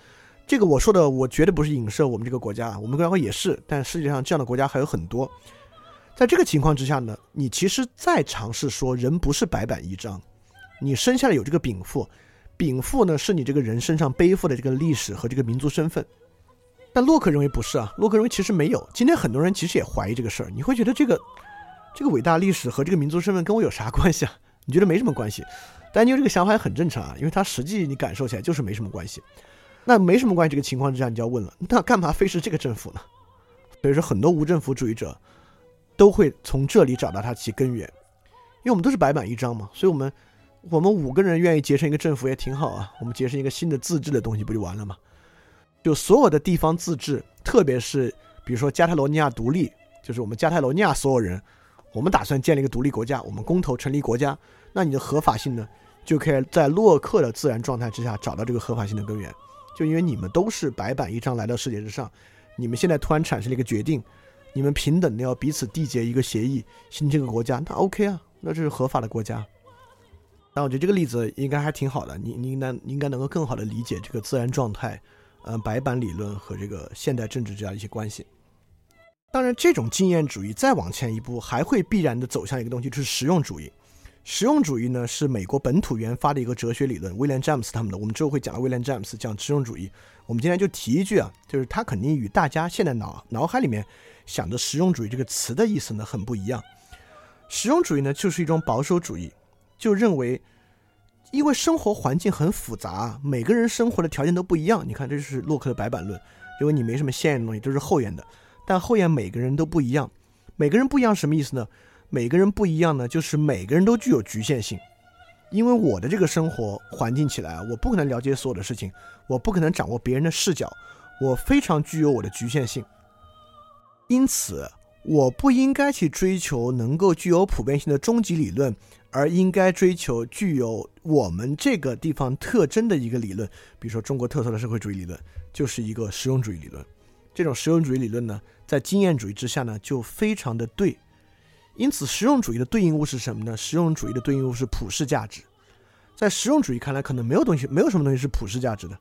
Speaker 1: 这个我说的，我绝对不是影射我们这个国家，我们国家也是。但世界上这样的国家还有很多。在这个情况之下呢，你其实再尝试说人不是白板一张，你生下来有这个禀赋，禀赋呢是你这个人身上背负的这个历史和这个民族身份。但洛克认为不是啊，洛克认为其实没有。今天很多人其实也怀疑这个事儿，你会觉得这个这个伟大历史和这个民族身份跟我有啥关系啊？你觉得没什么关系，但你有这个想法也很正常啊，因为他实际你感受起来就是没什么关系。那没什么关系这个情况之下，你就要问了，那干嘛非是这个政府呢？所以说，很多无政府主义者都会从这里找到它其根源，因为我们都是白板一张嘛，所以我们我们五个人愿意结成一个政府也挺好啊，我们结成一个新的自治的东西不就完了吗？就所有的地方自治，特别是比如说加泰罗尼亚独立，就是我们加泰罗尼亚所有人，我们打算建立一个独立国家，我们公投成立国家，那你的合法性呢，就可以在洛克的自然状态之下找到这个合法性的根源。就因为你们都是白板一张来到世界之上，你们现在突然产生了一个决定，你们平等的要彼此缔结一个协议，形成一个国家，那 OK 啊，那这是合法的国家。但我觉得这个例子应该还挺好的，你你应该应该能够更好的理解这个自然状态。嗯，白板理论和这个现代政治这样一些关系。当然，这种经验主义再往前一步，还会必然的走向一个东西，就是实用主义。实用主义呢，是美国本土研发的一个哲学理论，威廉詹姆斯他们的。我们之后会讲到威廉詹姆斯讲实用主义。我们今天就提一句啊，就是他肯定与大家现在脑脑海里面想的实用主义这个词的意思呢很不一样。实用主义呢，就是一种保守主义，就认为。因为生活环境很复杂，每个人生活的条件都不一样。你看，这就是洛克的白板论，因为你没什么先验的东西，都是后验的。但后验每个人都不一样，每个人不一样什么意思呢？每个人不一样呢，就是每个人都具有局限性。因为我的这个生活环境起来，我不可能了解所有的事情，我不可能掌握别人的视角，我非常具有我的局限性。因此，我不应该去追求能够具有普遍性的终极理论。而应该追求具有我们这个地方特征的一个理论，比如说中国特色的社会主义理论，就是一个实用主义理论。这种实用主义理论呢，在经验主义之下呢，就非常的对。因此，实用主义的对应物是什么呢？实用主义的对应物是普世价值。在实用主义看来，可能没有东西，没有什么东西是普世价值的。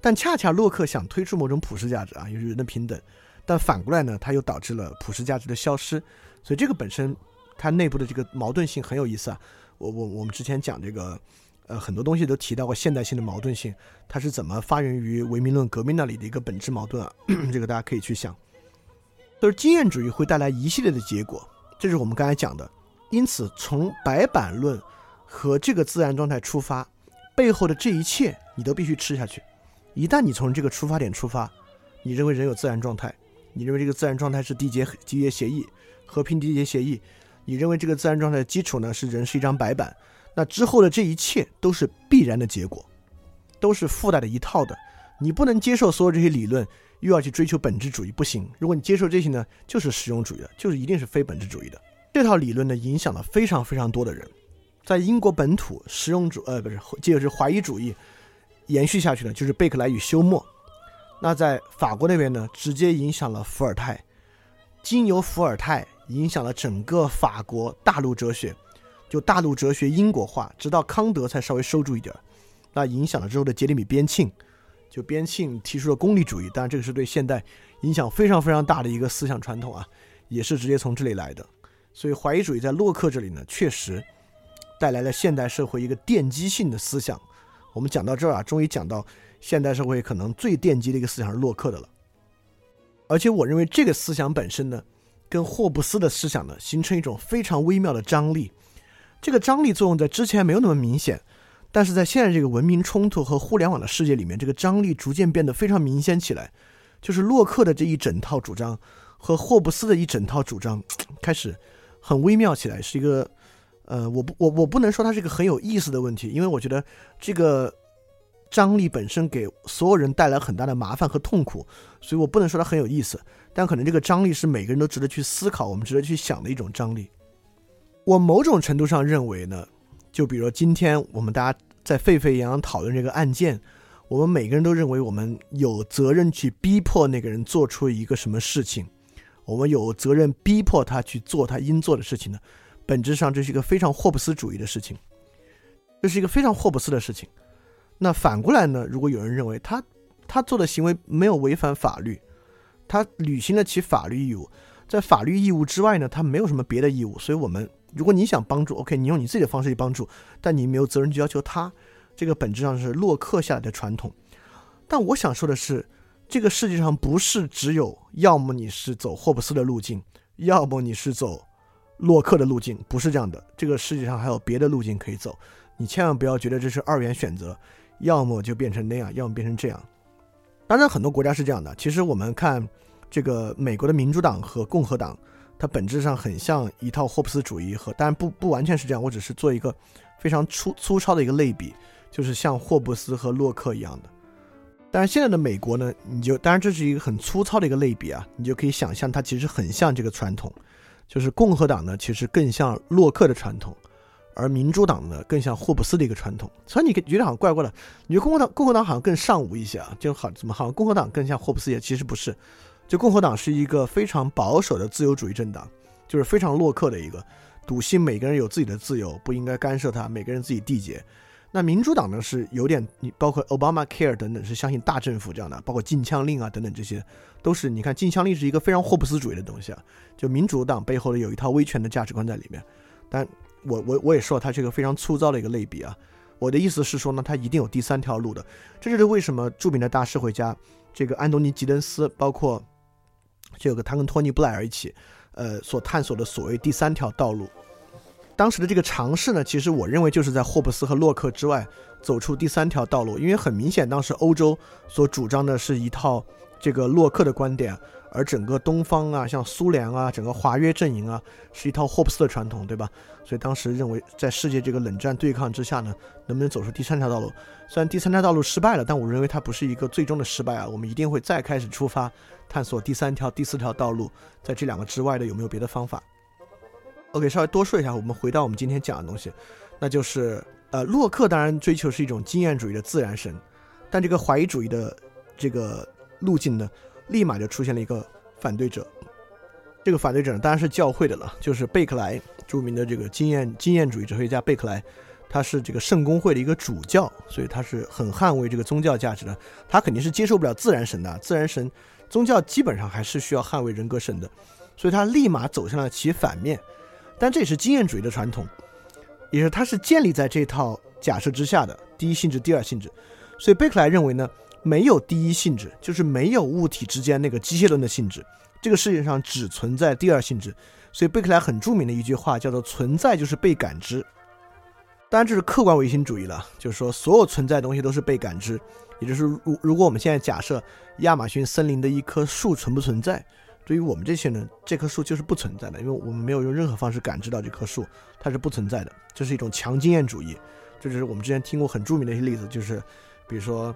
Speaker 1: 但恰恰洛克想推出某种普世价值啊，就是人的平等。但反过来呢，它又导致了普世价值的消失。所以这个本身。它内部的这个矛盾性很有意思啊！我我我们之前讲这个，呃，很多东西都提到过现代性的矛盾性，它是怎么发源于唯名论革命那里的一个本质矛盾啊？这个大家可以去想。就是经验主义会带来一系列的结果，这是我们刚才讲的。因此，从白板论和这个自然状态出发，背后的这一切你都必须吃下去。一旦你从这个出发点出发，你认为人有自然状态，你认为这个自然状态是缔结缔结协议、和平缔结协议。你认为这个自然状态的基础呢是人是一张白板，那之后的这一切都是必然的结果，都是附带的一套的。你不能接受所有这些理论，又要去追求本质主义，不行。如果你接受这些呢，就是实用主义的，就是一定是非本质主义的。这套理论呢，影响了非常非常多的人。在英国本土，实用主呃不是，接着是怀疑主义延续下去呢，就是贝克莱与休谟。那在法国那边呢，直接影响了伏尔泰，经由伏尔泰。影响了整个法国大陆哲学，就大陆哲学英国化，直到康德才稍微收住一点。那影响了之后的杰里米边沁，就边沁提出了功利主义，当然这个是对现代影响非常非常大的一个思想传统啊，也是直接从这里来的。所以怀疑主义在洛克这里呢，确实带来了现代社会一个奠基性的思想。我们讲到这儿啊，终于讲到现代社会可能最奠基的一个思想是洛克的了。而且我认为这个思想本身呢。跟霍布斯的思想呢，形成一种非常微妙的张力。这个张力作用在之前没有那么明显，但是在现在这个文明冲突和互联网的世界里面，这个张力逐渐变得非常明显起来。就是洛克的这一整套主张和霍布斯的一整套主张开始很微妙起来，是一个呃，我不我我不能说它是一个很有意思的问题，因为我觉得这个张力本身给所有人带来很大的麻烦和痛苦，所以我不能说它很有意思。但可能这个张力是每个人都值得去思考，我们值得去想的一种张力。我某种程度上认为呢，就比如今天我们大家在沸沸扬扬讨论这个案件，我们每个人都认为我们有责任去逼迫那个人做出一个什么事情，我们有责任逼迫他去做他应做的事情呢。本质上这是一个非常霍布斯主义的事情，这是一个非常霍布斯的事情。那反过来呢，如果有人认为他他做的行为没有违反法律。他履行了其法律义务，在法律义务之外呢，他没有什么别的义务。所以，我们如果你想帮助，OK，你用你自己的方式去帮助，但你没有责任去要求他。这个本质上是洛克下来的传统。但我想说的是，这个世界上不是只有要么你是走霍布斯的路径，要么你是走洛克的路径，不是这样的。这个世界上还有别的路径可以走。你千万不要觉得这是二元选择，要么就变成那样，要么变成这样。当然，很多国家是这样的。其实我们看。这个美国的民主党和共和党，它本质上很像一套霍布斯主义和，当然不不完全是这样，我只是做一个非常粗粗糙的一个类比，就是像霍布斯和洛克一样的。但是现在的美国呢，你就当然这是一个很粗糙的一个类比啊，你就可以想象它其实很像这个传统，就是共和党呢其实更像洛克的传统，而民主党呢更像霍布斯的一个传统。所以你觉得好像怪怪的，你觉得共和党共和党好像更尚武一些啊，就好怎么好像共和党更像霍布斯也其实不是，就共和党是一个非常保守的自由主义政党，就是非常洛克的一个，笃信每个人有自己的自由，不应该干涉他，每个人自己缔结。那民主党呢是有点，你包括 Obama Care 等等是相信大政府这样的，包括禁枪令啊等等这些，都是你看禁枪令是一个非常霍布斯主义的东西啊，就民主党背后的有一套威权的价值观在里面。但我我我也说它是一个非常粗糙的一个类比啊，我的意思是说呢，它一定有第三条路的，这就是为什么著名的大社会家这个安东尼吉登斯，包括这个他跟托尼布莱尔一起，呃所探索的所谓第三条道路。当时的这个尝试呢，其实我认为就是在霍布斯和洛克之外走出第三条道路，因为很明显，当时欧洲所主张的是一套这个洛克的观点，而整个东方啊，像苏联啊，整个华约阵营啊，是一套霍布斯的传统，对吧？所以当时认为，在世界这个冷战对抗之下呢，能不能走出第三条道路？虽然第三条道路失败了，但我认为它不是一个最终的失败啊，我们一定会再开始出发，探索第三条、第四条道路，在这两个之外的有没有别的方法？OK，稍微多说一下，我们回到我们今天讲的东西，那就是呃，洛克当然追求是一种经验主义的自然神，但这个怀疑主义的这个路径呢，立马就出现了一个反对者。这个反对者，当然是教会的了，就是贝克莱，著名的这个经验经验主义哲学家贝克莱，他是这个圣公会的一个主教，所以他是很捍卫这个宗教价值的。他肯定是接受不了自然神的，自然神宗教基本上还是需要捍卫人格神的，所以他立马走向了其反面。但这也是经验主义的传统，也是它是建立在这套假设之下的第一性质、第二性质。所以贝克莱认为呢，没有第一性质，就是没有物体之间那个机械论的性质，这个世界上只存在第二性质。所以贝克莱很著名的一句话叫做“存在就是被感知”。当然这是客观唯心主义了，就是说所有存在的东西都是被感知，也就是如如果我们现在假设亚马逊森林的一棵树存不存在？对于我们这些人，这棵树就是不存在的，因为我们没有用任何方式感知到这棵树，它是不存在的。这是一种强经验主义，这就是我们之前听过很著名的一些例子，就是比如说，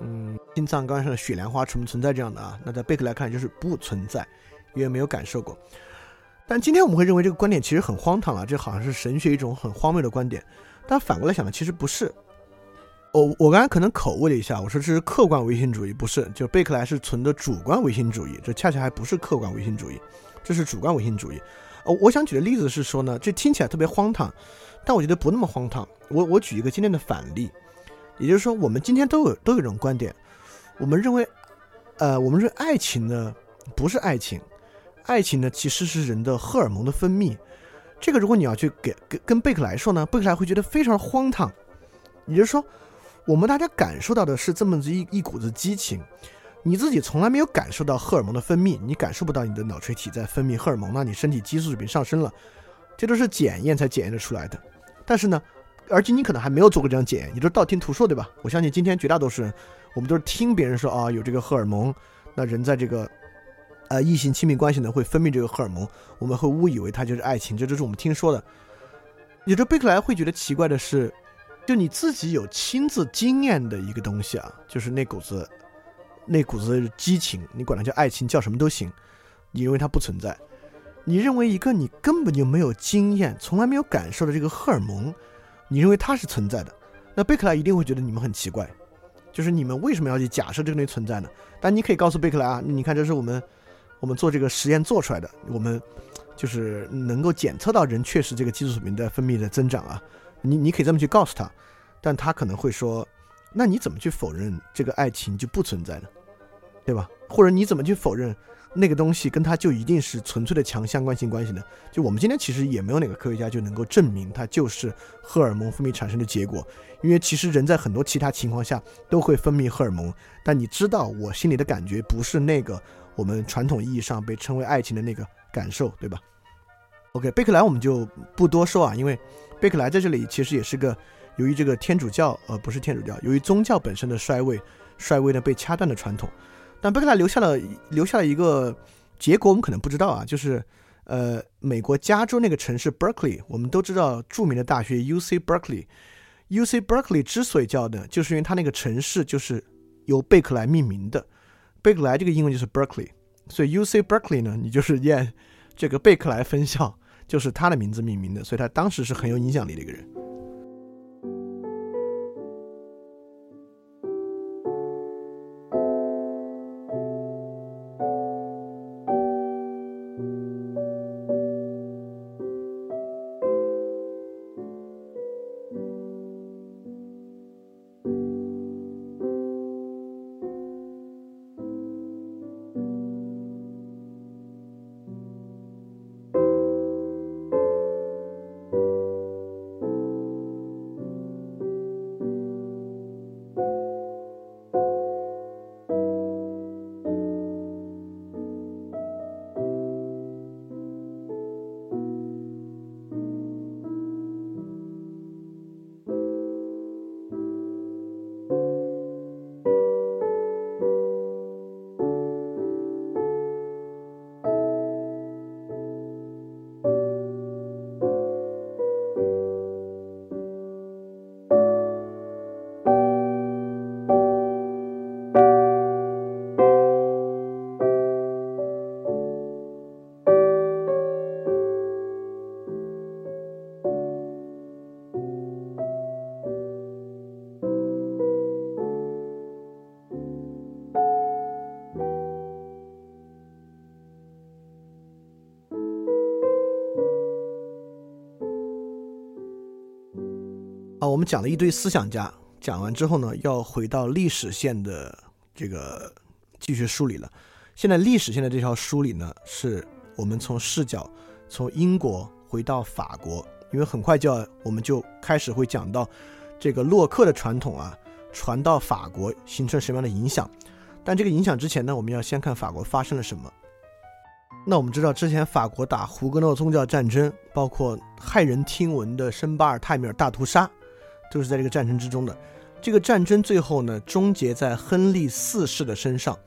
Speaker 1: 嗯，心脏刚上的雪莲花存不存在这样的啊？那在贝克来看就是不存在，因为没有感受过。但今天我们会认为这个观点其实很荒唐啊，这好像是神学一种很荒谬的观点。但反过来想呢，其实不是。我我刚才可能口误了一下，我说这是客观唯心主义，不是，就贝克莱是存的主观唯心主义，这恰恰还不是客观唯心主义，这是主观唯心主义。哦，我想举的例子是说呢，这听起来特别荒唐，但我觉得不那么荒唐。我我举一个今天的反例，也就是说，我们今天都有都有一种观点，我们认为，呃，我们认为爱情呢不是爱情，爱情呢其实是人的荷尔蒙的分泌。这个如果你要去给跟跟贝克莱说呢，贝克莱会觉得非常荒唐，也就是说。我们大家感受到的是这么一一股子激情，你自己从来没有感受到荷尔蒙的分泌，你感受不到你的脑垂体在分泌荷尔蒙，那你身体激素水平上升了，这都是检验才检验得出来的。但是呢，而且你可能还没有做过这样检验，你都道听途说，对吧？我相信今天绝大多数人，我们都是听别人说啊，有这个荷尔蒙，那人在这个呃异性亲密关系呢会分泌这个荷尔蒙，我们会误以为它就是爱情，这都是我们听说的。有的贝克莱会觉得奇怪的是。就你自己有亲自经验的一个东西啊，就是那股子，那股子激情，你管它叫爱情，叫什么都行。你认为它不存在，你认为一个你根本就没有经验、从来没有感受的这个荷尔蒙，你认为它是存在的，那贝克莱一定会觉得你们很奇怪，就是你们为什么要去假设这个东西存在呢？但你可以告诉贝克莱啊，你看这是我们我们做这个实验做出来的，我们就是能够检测到人确实这个激素水平在分泌的增长啊。你你可以这么去告诉他，但他可能会说：“那你怎么去否认这个爱情就不存在呢？对吧？或者你怎么去否认那个东西跟它就一定是纯粹的强相关性关系呢？就我们今天其实也没有哪个科学家就能够证明它就是荷尔蒙分泌产生的结果，因为其实人在很多其他情况下都会分泌荷尔蒙，但你知道我心里的感觉不是那个我们传统意义上被称为爱情的那个感受，对吧？OK，贝克莱我们就不多说啊，因为。贝克莱在这里其实也是个由于这个天主教，呃，不是天主教，由于宗教本身的衰微，衰微呢被掐断的传统。但贝克莱留下了留下了一个结果，我们可能不知道啊，就是呃，美国加州那个城市 Berkeley，我们都知道著名的大学 U C Berkeley。U C Berkeley 之所以叫的，就是因为它那个城市就是由贝克莱命名的。贝克莱这个英文就是 Berkeley，所以 U C Berkeley 呢，你就是念这个贝克莱分校，就是他的名字命名的，所以他当时是很有影响力的一个人。讲了一堆思想家，讲完之后呢，要回到历史线的这个继续梳理了。现在历史线的这条梳理呢，是我们从视角从英国回到法国，因为很快就要我们就开始会讲到这个洛克的传统啊，传到法国形成什么样的影响。但这个影响之前呢，我们要先看法国发生了什么。那我们知道，之前法国打胡格诺宗教战争，包括骇人听闻的圣巴尔泰米尔大屠杀。就是在这个战争之中的。这个战争最后呢，终结在亨利四世的身上。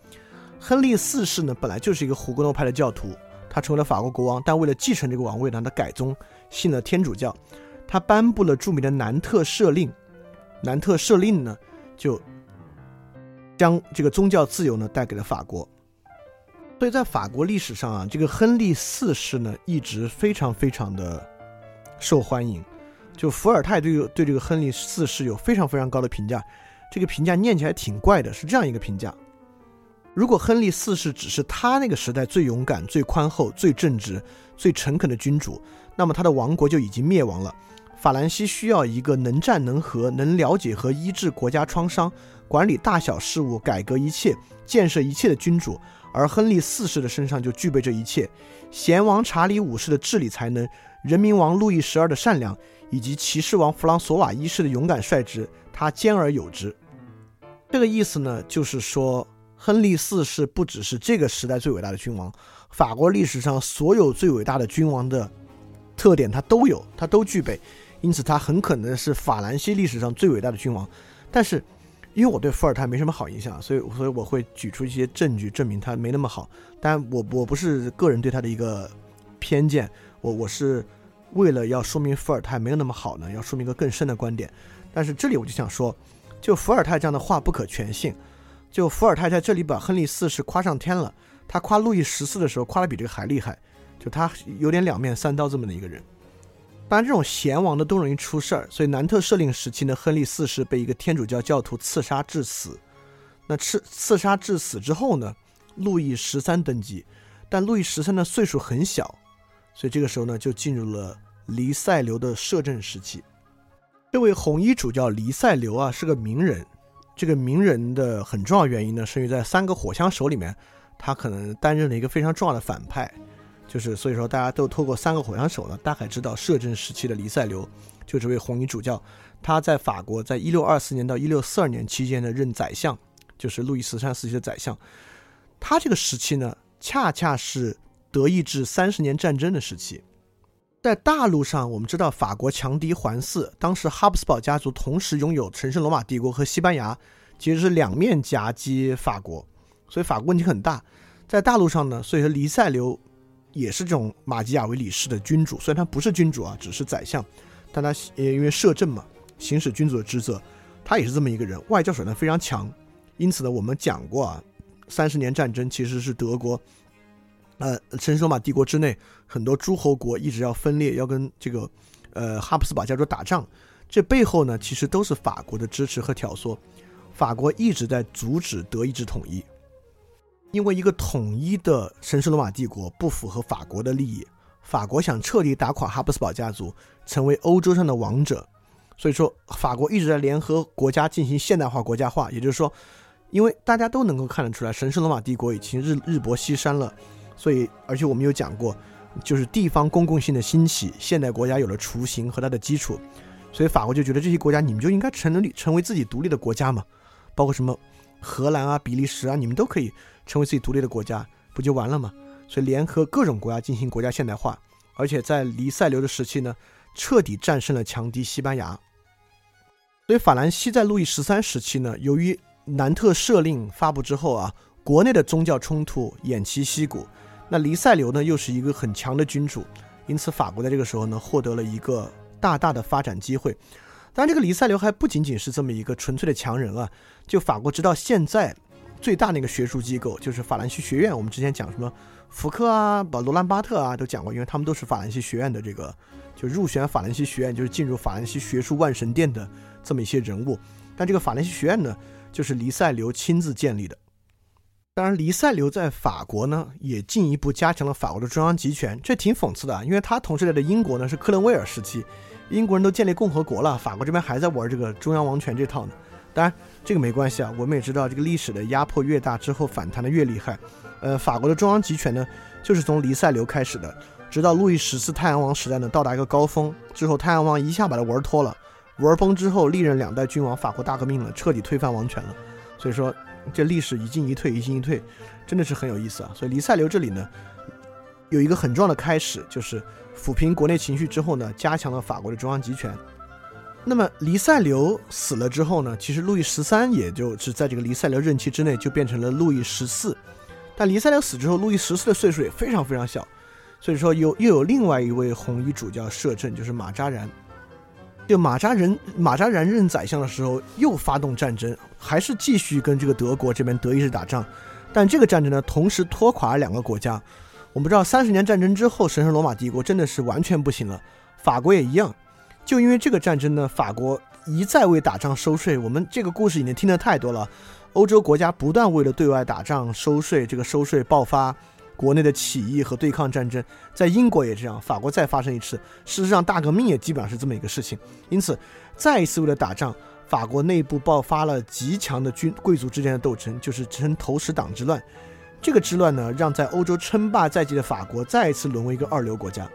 Speaker 1: 亨利四世呢，本来就是一个胡格诺派的教徒，他成为了法国国王，但为了继承这个王位呢，他改宗，信了天主教。他颁布了著名的南特赦令。南特赦令呢，就将这个宗教自由呢带给了法国。所以在法国历史上啊，这个亨利四世呢，一直非常非常的受欢迎。就伏尔泰对对这个亨利四世有非常非常高的评价，这个评价念起来挺怪的，是这样一个评价：如果亨利四世只是他那个时代最勇敢、最宽厚、最正直、最诚恳的君主，那么他的王国就已经灭亡了。法兰西需要一个能战能和、能了解和医治国家创伤、管理大小事务、改革一切、建设一切的君主，而亨利四世的身上就具备这一切：贤王查理五世的治理才能，人民王路易十二的善良。以及骑士王弗朗索瓦一世的勇敢率直，他兼而有之。这个意思呢，就是说，亨利四世不只是这个时代最伟大的君王，法国历史上所有最伟大的君王的特点他都有，他都具备。因此，他很可能是法兰西历史上最伟大的君王。但是，因为我对伏尔泰没什么好印象，所以所以我会举出一些证据证明他没那么好。但我我不是个人对他的一个偏见，我我是。为了要说明伏尔泰没有那么好呢，要说明一个更深的观点。但是这里我就想说，就伏尔泰这样的话不可全信。就伏尔泰在这里把亨利四世夸上天了，他夸路易十四的时候夸的比这个还厉害，就他有点两面三刀这么的一个人。当然，这种贤王的都容易出事儿，所以南特赦令时期呢，亨利四世被一个天主教教徒刺杀致死。那刺刺杀致死之后呢，路易十三登基，但路易十三的岁数很小。所以这个时候呢，就进入了黎塞留的摄政时期。这位红衣主教黎塞留啊，是个名人。这个名人的很重要原因呢，是因为在三个火枪手里面，他可能担任了一个非常重要的反派。就是所以说，大家都透过三个火枪手呢，大概知道摄政时期的黎塞留，就这位红衣主教。他在法国，在一六二四年到一六四二年期间呢，任宰相，就是路易十三时期的宰相。他这个时期呢，恰恰是。德意志三十年战争的时期，在大陆上，我们知道法国强敌环伺，当时哈布斯堡家族同时拥有神圣罗马帝国和西班牙，其实是两面夹击法国，所以法国问题很大。在大陆上呢，所以说黎塞留也是这种马基雅维里式的君主，虽然他不是君主啊，只是宰相，但他也因为摄政嘛，行使君主的职责，他也是这么一个人，外交手段非常强。因此呢，我们讲过啊，三十年战争其实是德国，呃，神圣罗马帝国之内很多诸侯国一直要分裂，要跟这个呃哈布斯堡家族打仗，这背后呢，其实都是法国的支持和挑唆，法国一直在阻止德意志统一。因为一个统一的神圣罗马帝国不符合法国的利益，法国想彻底打垮哈布斯堡家族，成为欧洲上的王者，所以说法国一直在联合国家进行现代化、国家化。也就是说，因为大家都能够看得出来，神圣罗马帝国已经日日薄西山了，所以而且我们有讲过，就是地方公共性的兴起，现代国家有了雏形和它的基础，所以法国就觉得这些国家你们就应该成立成为自己独立的国家嘛，包括什么荷兰啊、比利时啊，你们都可以。成为自己独立的国家不就完了吗？所以联合各种国家进行国家现代化，而且在黎塞留的时期呢，彻底战胜了强敌西班牙。所以法兰西在路易十三时期呢，由于南特赦令发布之后啊，国内的宗教冲突偃旗息鼓，那黎塞留呢又是一个很强的君主，因此法国在这个时候呢获得了一个大大的发展机会。当然，这个黎塞留还不仅仅是这么一个纯粹的强人啊，就法国直到现在。最大那个学术机构就是法兰西学院。我们之前讲什么福克啊、把罗兰巴特啊都讲过，因为他们都是法兰西学院的这个，就入选法兰西学院，就是进入法兰西学术万神殿的这么一些人物。但这个法兰西学院呢，就是黎塞留亲自建立的。当然，黎塞留在法国呢，也进一步加强了法国的中央集权，这挺讽刺的啊，因为他同时代的英国呢是克伦威尔时期，英国人都建立共和国了，法国这边还在玩这个中央王权这套呢。当然，这个没关系啊。我们也知道，这个历史的压迫越大，之后反弹的越厉害。呃，法国的中央集权呢，就是从黎塞留开始的，直到路易十四太阳王时代呢，到达一个高峰之后，太阳王一下把他玩脱了，玩崩之后，历任两代君王，法国大革命了，彻底推翻王权了。所以说，这历史一进一退，一进一退，真的是很有意思啊。所以黎塞留这里呢，有一个很重要的开始，就是抚平国内情绪之后呢，加强了法国的中央集权。那么黎塞留死了之后呢？其实路易十三也就是在这个黎塞留任期之内就变成了路易十四。但黎塞留死之后，路易十四的岁数也非常非常小，所以说又又有另外一位红衣主教摄政，就是马扎然。就马扎人马扎然任宰相的时候，又发动战争，还是继续跟这个德国这边德意志打仗。但这个战争呢，同时拖垮了两个国家。我们知道，三十年战争之后，神圣罗马帝国真的是完全不行了，法国也一样。就因为这个战争呢，法国一再为打仗收税。我们这个故事已经听得太多了。欧洲国家不断为了对外打仗收税，这个收税爆发国内的起义和对抗战争。在英国也这样，法国再发生一次，事实上大革命也基本上是这么一个事情。因此，再一次为了打仗，法国内部爆发了极强的军贵族之间的斗争，就是称投石党之乱。这个之乱呢，让在欧洲称霸在即的法国再一次沦为一个二流国家。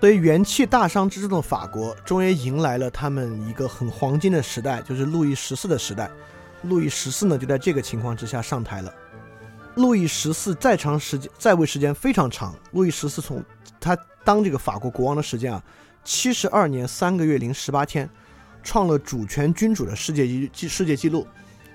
Speaker 1: 所以元气大伤之中的法国，终于迎来了他们一个很黄金的时代，就是路易十四的时代。路易十四呢，就在这个情况之下上台了。路易十四在长时间在位时间非常长。路易十四从他当这个法国国王的时间啊，七十二年三个月零十八天，创了主权君主的世界纪世界纪录。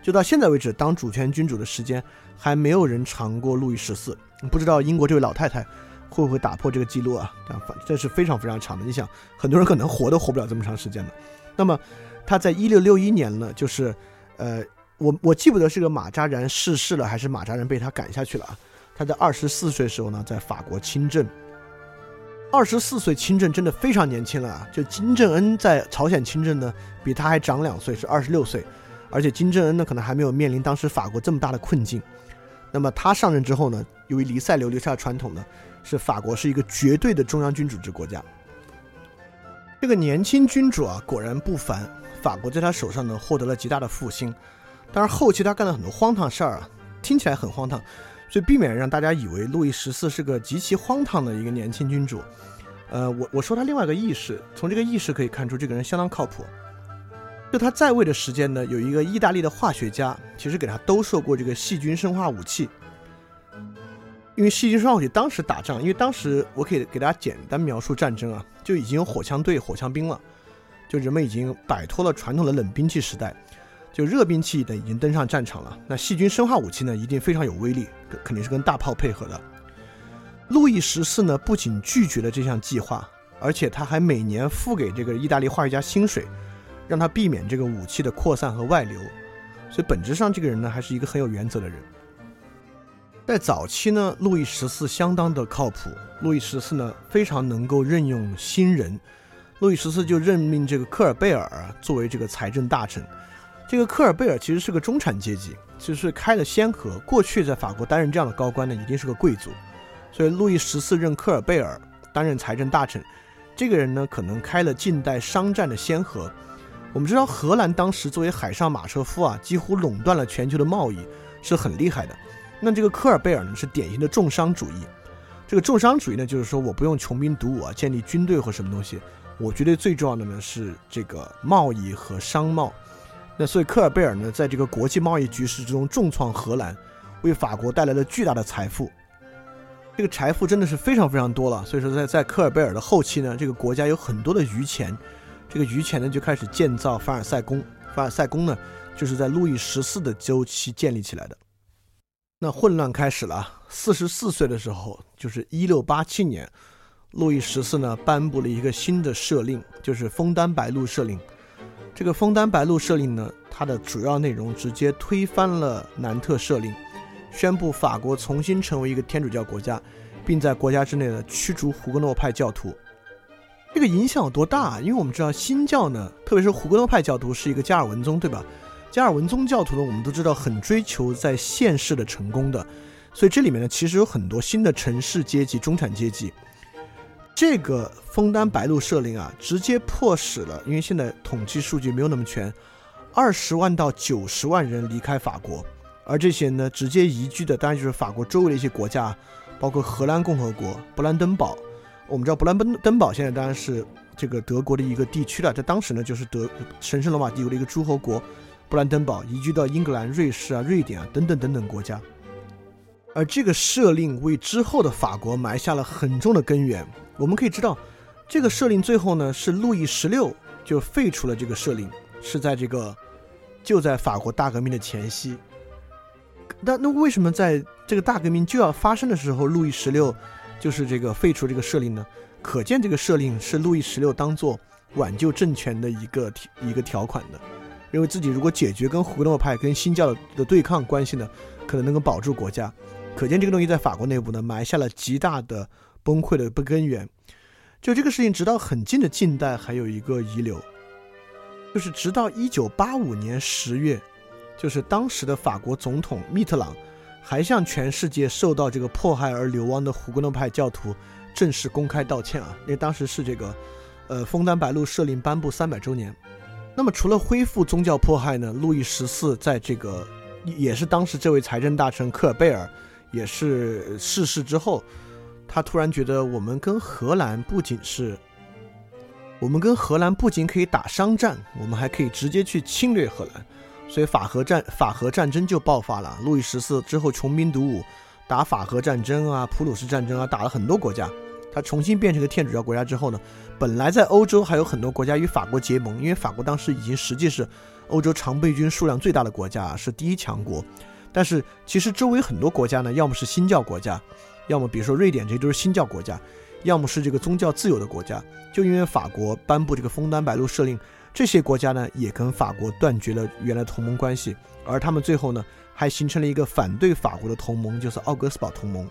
Speaker 1: 就到现在为止，当主权君主的时间还没有人长过路易十四。不知道英国这位老太太。会不会打破这个记录啊？反这是非常非常长的。你想，很多人可能活都活不了这么长时间的。那么，他在一六六一年呢，就是，呃，我我记不得是个马扎然逝世了，还是马扎然被他赶下去了啊？他在二十四岁时候呢，在法国亲政。二十四岁亲政真的非常年轻了啊！就金正恩在朝鲜亲政呢，比他还长两岁，是二十六岁，而且金正恩呢，可能还没有面临当时法国这么大的困境。那么他上任之后呢，由于黎塞留留下的传统呢。是法国是一个绝对的中央君主制国家。这个年轻君主啊，果然不凡。法国在他手上呢，获得了极大的复兴。当然，后期他干了很多荒唐事儿啊，听起来很荒唐。所以，避免让大家以为路易十四是个极其荒唐的一个年轻君主。呃，我我说他另外一个意识，从这个意识可以看出，这个人相当靠谱。就他在位的时间呢，有一个意大利的化学家，其实给他兜售过这个细菌生化武器。因为细菌生化武器当时打仗，因为当时我可以给大家简单描述战争啊，就已经有火枪队、火枪兵了，就人们已经摆脱了传统的冷兵器时代，就热兵器呢已经登上战场了。那细菌生化武器呢，一定非常有威力，肯定是跟大炮配合的。路易十四呢，不仅拒绝了这项计划，而且他还每年付给这个意大利画学家薪水，让他避免这个武器的扩散和外流。所以本质上，这个人呢，还是一个很有原则的人。在早期呢，路易十四相当的靠谱。路易十四呢，非常能够任用新人。路易十四就任命这个科尔贝尔作为这个财政大臣。这个科尔贝尔其实是个中产阶级，其实是开了先河。过去在法国担任这样的高官呢，一定是个贵族。所以路易十四任科尔贝尔担任财政大臣，这个人呢，可能开了近代商战的先河。我们知道，荷兰当时作为海上马车夫啊，几乎垄断了全球的贸易，是很厉害的。那这个科尔贝尔呢，是典型的重商主义。这个重商主义呢，就是说我不用穷兵黩武啊，建立军队或什么东西。我觉得最重要的呢是这个贸易和商贸。那所以科尔贝尔呢，在这个国际贸易局势之中重创荷兰，为法国带来了巨大的财富。这个财富真的是非常非常多了。所以说，在在科尔贝尔的后期呢，这个国家有很多的余钱。这个余钱呢，就开始建造凡尔赛宫。凡尔赛宫呢，就是在路易十四的周期建立起来的。那混乱开始了。四十四岁的时候，就是一六八七年，路易十四呢颁布了一个新的赦令，就是枫丹白露赦令。这个枫丹白露赦令呢，它的主要内容直接推翻了南特赦令，宣布法国重新成为一个天主教国家，并在国家之内呢驱逐胡格诺派教徒。这个影响有多大？因为我们知道新教呢，特别是胡格诺派教徒是一个加尔文宗，对吧？加尔文宗教徒呢，我们都知道很追求在现世的成功的，所以这里面呢，其实有很多新的城市阶级、中产阶级。这个枫丹白露赦令啊，直接迫使了，因为现在统计数据没有那么全，二十万到九十万人离开法国，而这些呢，直接移居的当然就是法国周围的一些国家，包括荷兰共和国、勃兰登堡。我们知道勃兰登登堡现在当然是这个德国的一个地区了，在当时呢，就是德神圣罗马帝国的一个诸侯国。勃兰登堡移居到英格兰、瑞士啊、瑞典啊等等等等国家，而这个赦令为之后的法国埋下了很重的根源。我们可以知道，这个设令最后呢是路易十六就废除了这个设令，是在这个就在法国大革命的前夕。那那为什么在这个大革命就要发生的时候，路易十六就是这个废除这个设令呢？可见这个设令是路易十六当做挽救政权的一个一个条款的。认为自己如果解决跟胡格诺派、跟新教的对抗关系呢，可能能够保住国家。可见这个东西在法国内部呢，埋下了极大的崩溃的不根源。就这个事情，直到很近的近代还有一个遗留，就是直到一九八五年十月，就是当时的法国总统密特朗还向全世界受到这个迫害而流亡的胡格诺派教徒正式公开道歉啊，因为当时是这个，呃，枫丹白露赦令颁布三百周年。那么，除了恢复宗教迫害呢？路易十四在这个也是当时这位财政大臣科尔贝尔也是逝世之后，他突然觉得我们跟荷兰不仅是，我们跟荷兰不仅可以打商战，我们还可以直接去侵略荷兰，所以法荷战法荷战争就爆发了。路易十四之后穷兵黩武，打法荷战争啊、普鲁士战争啊，打了很多国家。他重新变成个天主教国家之后呢？本来在欧洲还有很多国家与法国结盟，因为法国当时已经实际是欧洲常备军数量最大的国家，是第一强国。但是其实周围很多国家呢，要么是新教国家，要么比如说瑞典，这些都是新教国家，要么是这个宗教自由的国家。就因为法国颁布这个枫丹白露赦令，这些国家呢也跟法国断绝了原来同盟关系，而他们最后呢还形成了一个反对法国的同盟，就是奥格斯堡同盟。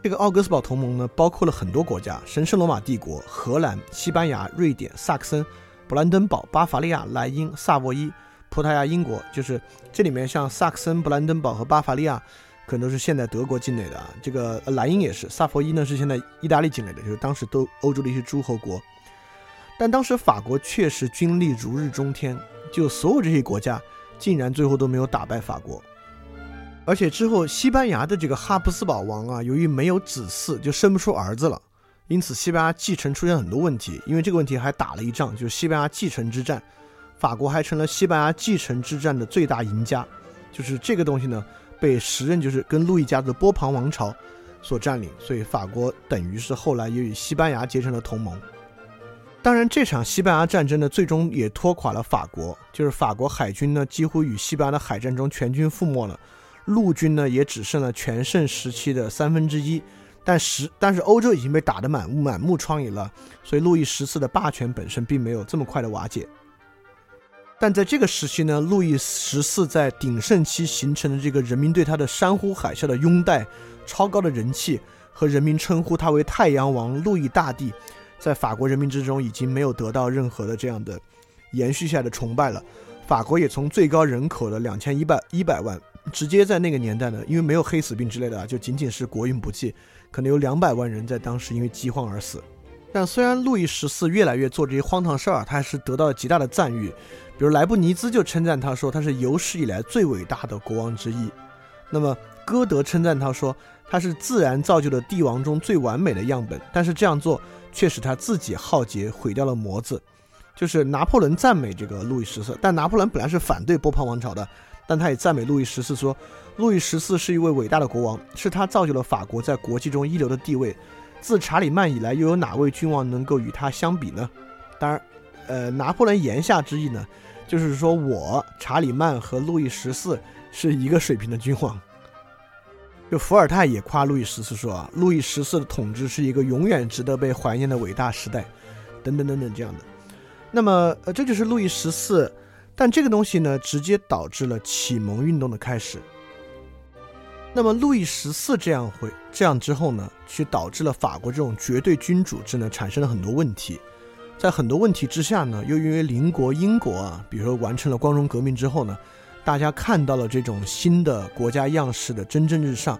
Speaker 1: 这个奥格斯堡同盟呢，包括了很多国家：神圣罗马帝国、荷兰、西班牙、瑞典、萨克森、布兰登堡、巴伐利亚、莱茵、萨沃伊、葡萄牙、英国。就是这里面像萨克森、布兰登堡和巴伐利亚，可能都是现在德国境内的啊。这个莱茵也是，萨佛伊呢是现在意大利境内的，就是当时都欧洲的一些诸侯国。但当时法国确实军力如日中天，就所有这些国家竟然最后都没有打败法国。而且之后，西班牙的这个哈布斯堡王啊，由于没有子嗣，就生不出儿子了，因此西班牙继承出现很多问题。因为这个问题还打了一仗，就是西班牙继承之战，法国还成了西班牙继承之战的最大赢家。就是这个东西呢，被时任就是跟路易家的波旁王朝所占领，所以法国等于是后来也与西班牙结成了同盟。当然，这场西班牙战争呢，最终也拖垮了法国，就是法国海军呢，几乎与西班牙的海战中全军覆没了。陆军呢也只剩了全盛时期的三分之一，但十但是欧洲已经被打得满满目疮痍了，所以路易十四的霸权本身并没有这么快的瓦解。但在这个时期呢，路易十四在鼎盛期形成的这个人民对他的山呼海啸的拥戴、超高的人气和人民称呼他为太阳王、路易大帝，在法国人民之中已经没有得到任何的这样的延续下来的崇拜了。法国也从最高人口的两千一百一百万，直接在那个年代呢，因为没有黑死病之类的啊，就仅仅是国运不济，可能有两百万人在当时因为饥荒而死。但虽然路易十四越来越做这些荒唐事儿，他还是得到了极大的赞誉。比如莱布尼兹就称赞他说他是有史以来最伟大的国王之一，那么歌德称赞他说他是自然造就的帝王中最完美的样本，但是这样做却使他自己浩劫，毁掉了模子。就是拿破仑赞美这个路易十四，但拿破仑本来是反对波旁王朝的，但他也赞美路易十四说，路易十四是一位伟大的国王，是他造就了法国在国际中一流的地位。自查理曼以来，又有哪位君王能够与他相比呢？当然，呃，拿破仑言下之意呢？就是说，我查理曼和路易十四是一个水平的君王。就伏尔泰也夸路易十四说啊，路易十四的统治是一个永远值得被怀念的伟大时代，等等等等这样的。那么，呃，这就是路易十四，但这个东西呢，直接导致了启蒙运动的开始。那么，路易十四这样会这样之后呢，去导致了法国这种绝对君主制呢，产生了很多问题。在很多问题之下呢，又因为邻国英国啊，比如说完成了光荣革命之后呢，大家看到了这种新的国家样式的蒸蒸日上，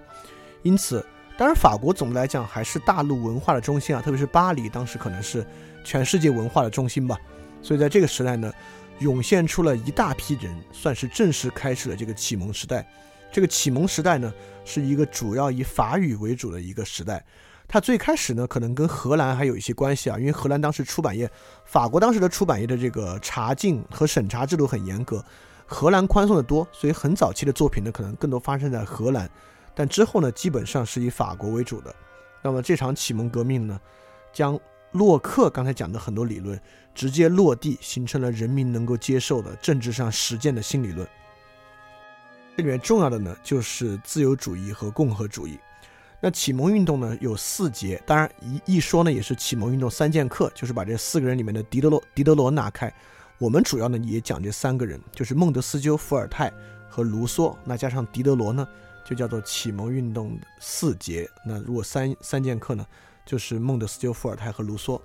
Speaker 1: 因此，当然法国总的来讲还是大陆文化的中心啊，特别是巴黎当时可能是全世界文化的中心吧。所以在这个时代呢，涌现出了一大批人，算是正式开始了这个启蒙时代。这个启蒙时代呢，是一个主要以法语为主的一个时代。它最开始呢，可能跟荷兰还有一些关系啊，因为荷兰当时出版业，法国当时的出版业的这个查禁和审查制度很严格，荷兰宽松的多，所以很早期的作品呢，可能更多发生在荷兰，但之后呢，基本上是以法国为主的。那么这场启蒙革命呢，将洛克刚才讲的很多理论直接落地，形成了人民能够接受的政治上实践的新理论。这里面重要的呢，就是自由主义和共和主义。那启蒙运动呢有四节，当然一一说呢也是启蒙运动三剑客，就是把这四个人里面的狄德罗狄德罗拿开，我们主要呢也讲这三个人，就是孟德斯鸠、伏尔泰和卢梭，那加上狄德罗呢，就叫做启蒙运动四节。那如果三三剑客呢，就是孟德斯鸠、伏尔泰和卢梭。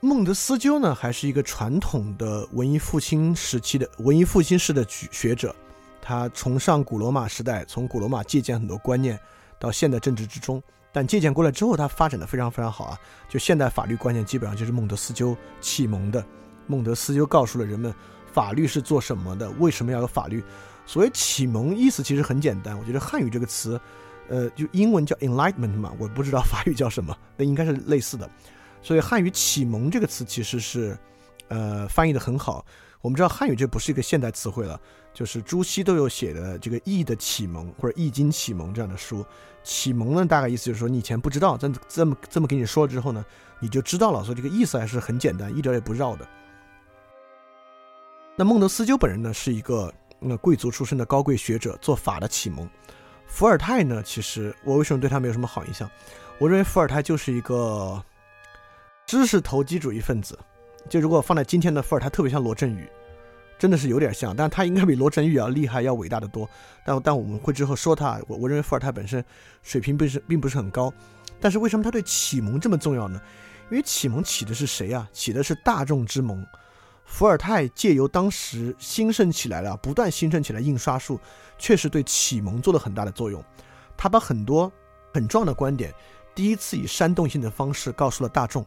Speaker 1: 孟德斯鸠呢还是一个传统的文艺复兴时期的文艺复兴式的学者，他崇尚古罗马时代，从古罗马借鉴很多观念。到现代政治之中，但借鉴过来之后，它发展的非常非常好啊！就现代法律观念基本上就是孟德斯鸠启蒙的。孟德斯鸠告诉了人们法律是做什么的，为什么要有法律。所谓启蒙，意思其实很简单。我觉得汉语这个词，呃，就英文叫 enlightenment 嘛，我不知道法语叫什么，那应该是类似的。所以汉语启蒙这个词其实是，呃，翻译的很好。我们知道汉语这不是一个现代词汇了。就是朱熹都有写的这个《易的启蒙》或者《易经启蒙》这样的书。启蒙呢，大概意思就是说你以前不知道，这这么这么给你说之后呢，你就知道了。所以这个意思还是很简单，一点也不绕的。那孟德斯鸠本人呢，是一个那贵族出身的高贵学者，做法的启蒙。伏尔泰呢，其实我为什么对他没有什么好印象？我认为伏尔泰就是一个知识投机主义分子。就如果放在今天的伏尔泰，特别像罗振宇。真的是有点像，但他应该比罗振宇要厉害，要伟大的多。但但我们会之后说他，我我认为伏尔泰本身水平并是并不是很高。但是为什么他对启蒙这么重要呢？因为启蒙起的是谁啊？起的是大众之盟。伏尔泰借由当时兴盛起来了、不断兴盛起来印刷术，确实对启蒙做了很大的作用。他把很多很重要的观点，第一次以煽动性的方式告诉了大众。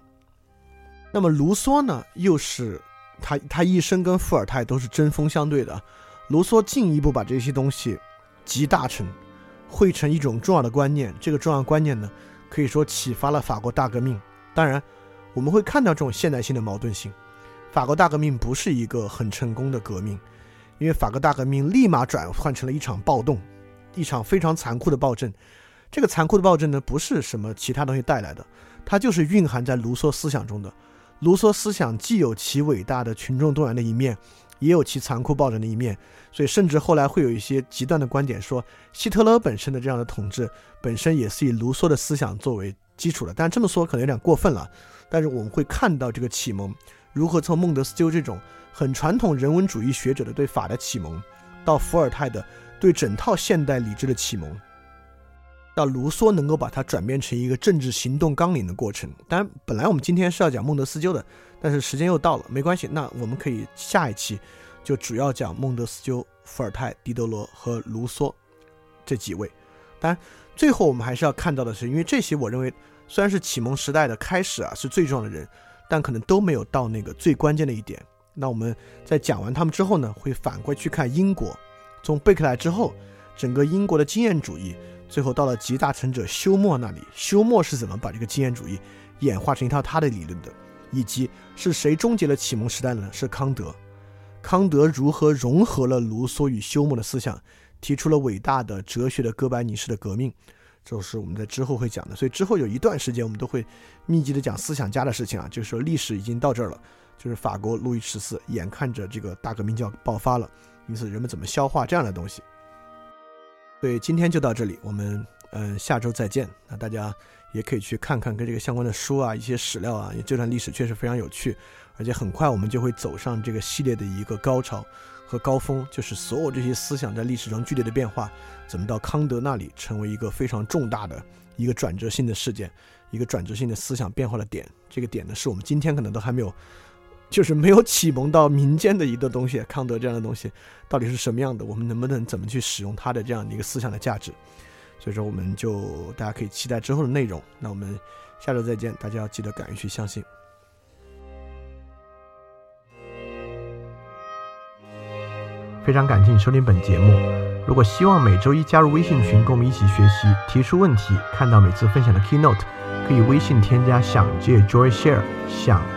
Speaker 1: 那么卢梭呢，又是。他他一生跟伏尔泰都是针锋相对的，卢梭进一步把这些东西集大成，汇成一种重要的观念。这个重要观念呢，可以说启发了法国大革命。当然，我们会看到这种现代性的矛盾性。法国大革命不是一个很成功的革命，因为法国大革命立马转换成了一场暴动，一场非常残酷的暴政。这个残酷的暴政呢，不是什么其他东西带来的，它就是蕴含在卢梭思想中的。卢梭思想既有其伟大的群众动员的一面，也有其残酷暴政的一面。所以，甚至后来会有一些极端的观点说，希特勒本身的这样的统治本身也是以卢梭的思想作为基础的。但这么说可能有点过分了。但是我们会看到这个启蒙如何从孟德斯鸠这种很传统人文主义学者的对法的启蒙，到伏尔泰的对整套现代理智的启蒙。到卢梭能够把它转变成一个政治行动纲领的过程。当然，本来我们今天是要讲孟德斯鸠的，但是时间又到了，没关系，那我们可以下一期就主要讲孟德斯鸠、伏尔泰、狄德罗和卢梭这几位。当然，最后我们还是要看到的是，因为这些我认为虽然是启蒙时代的开始啊，是最重要的人，但可能都没有到那个最关键的一点。那我们在讲完他们之后呢，会反过去看英国，从贝克莱之后，整个英国的经验主义。最后到了集大成者休谟那里，休谟是怎么把这个经验主义演化成一套他的理论的？以及是谁终结了启蒙时代呢？是康德。康德如何融合了卢梭与休谟的思想，提出了伟大的哲学的哥白尼式的革命？这是我们在之后会讲的。所以之后有一段时间，我们都会密集的讲思想家的事情啊。就是说历史已经到这儿了，就是法国路易十四眼看着这个大革命就要爆发了，因此人们怎么消化这样的东西？对，今天就到这里，我们嗯下周再见。那大家也可以去看看跟这个相关的书啊，一些史料啊，因为这段历史确实非常有趣，而且很快我们就会走上这个系列的一个高潮和高峰，就是所有这些思想在历史中剧烈的变化，怎么到康德那里成为一个非常重大的一个转折性的事件，一个转折性的思想变化的点。这个点呢，是我们今天可能都还没有。就是没有启蒙到民间的一个东西，康德这样的东西到底是什么样的？我们能不能怎么去使用他的这样的一个思想的价值？所以说，我们就大家可以期待之后的内容。那我们下周再见，大家要记得敢于去相信。非常感谢你收听本节目。如果希望每周一加入微信群，跟我们一起学习，提出问题，看到每次分享的 keynote，可以微信添加“想借 Joy Share” 想。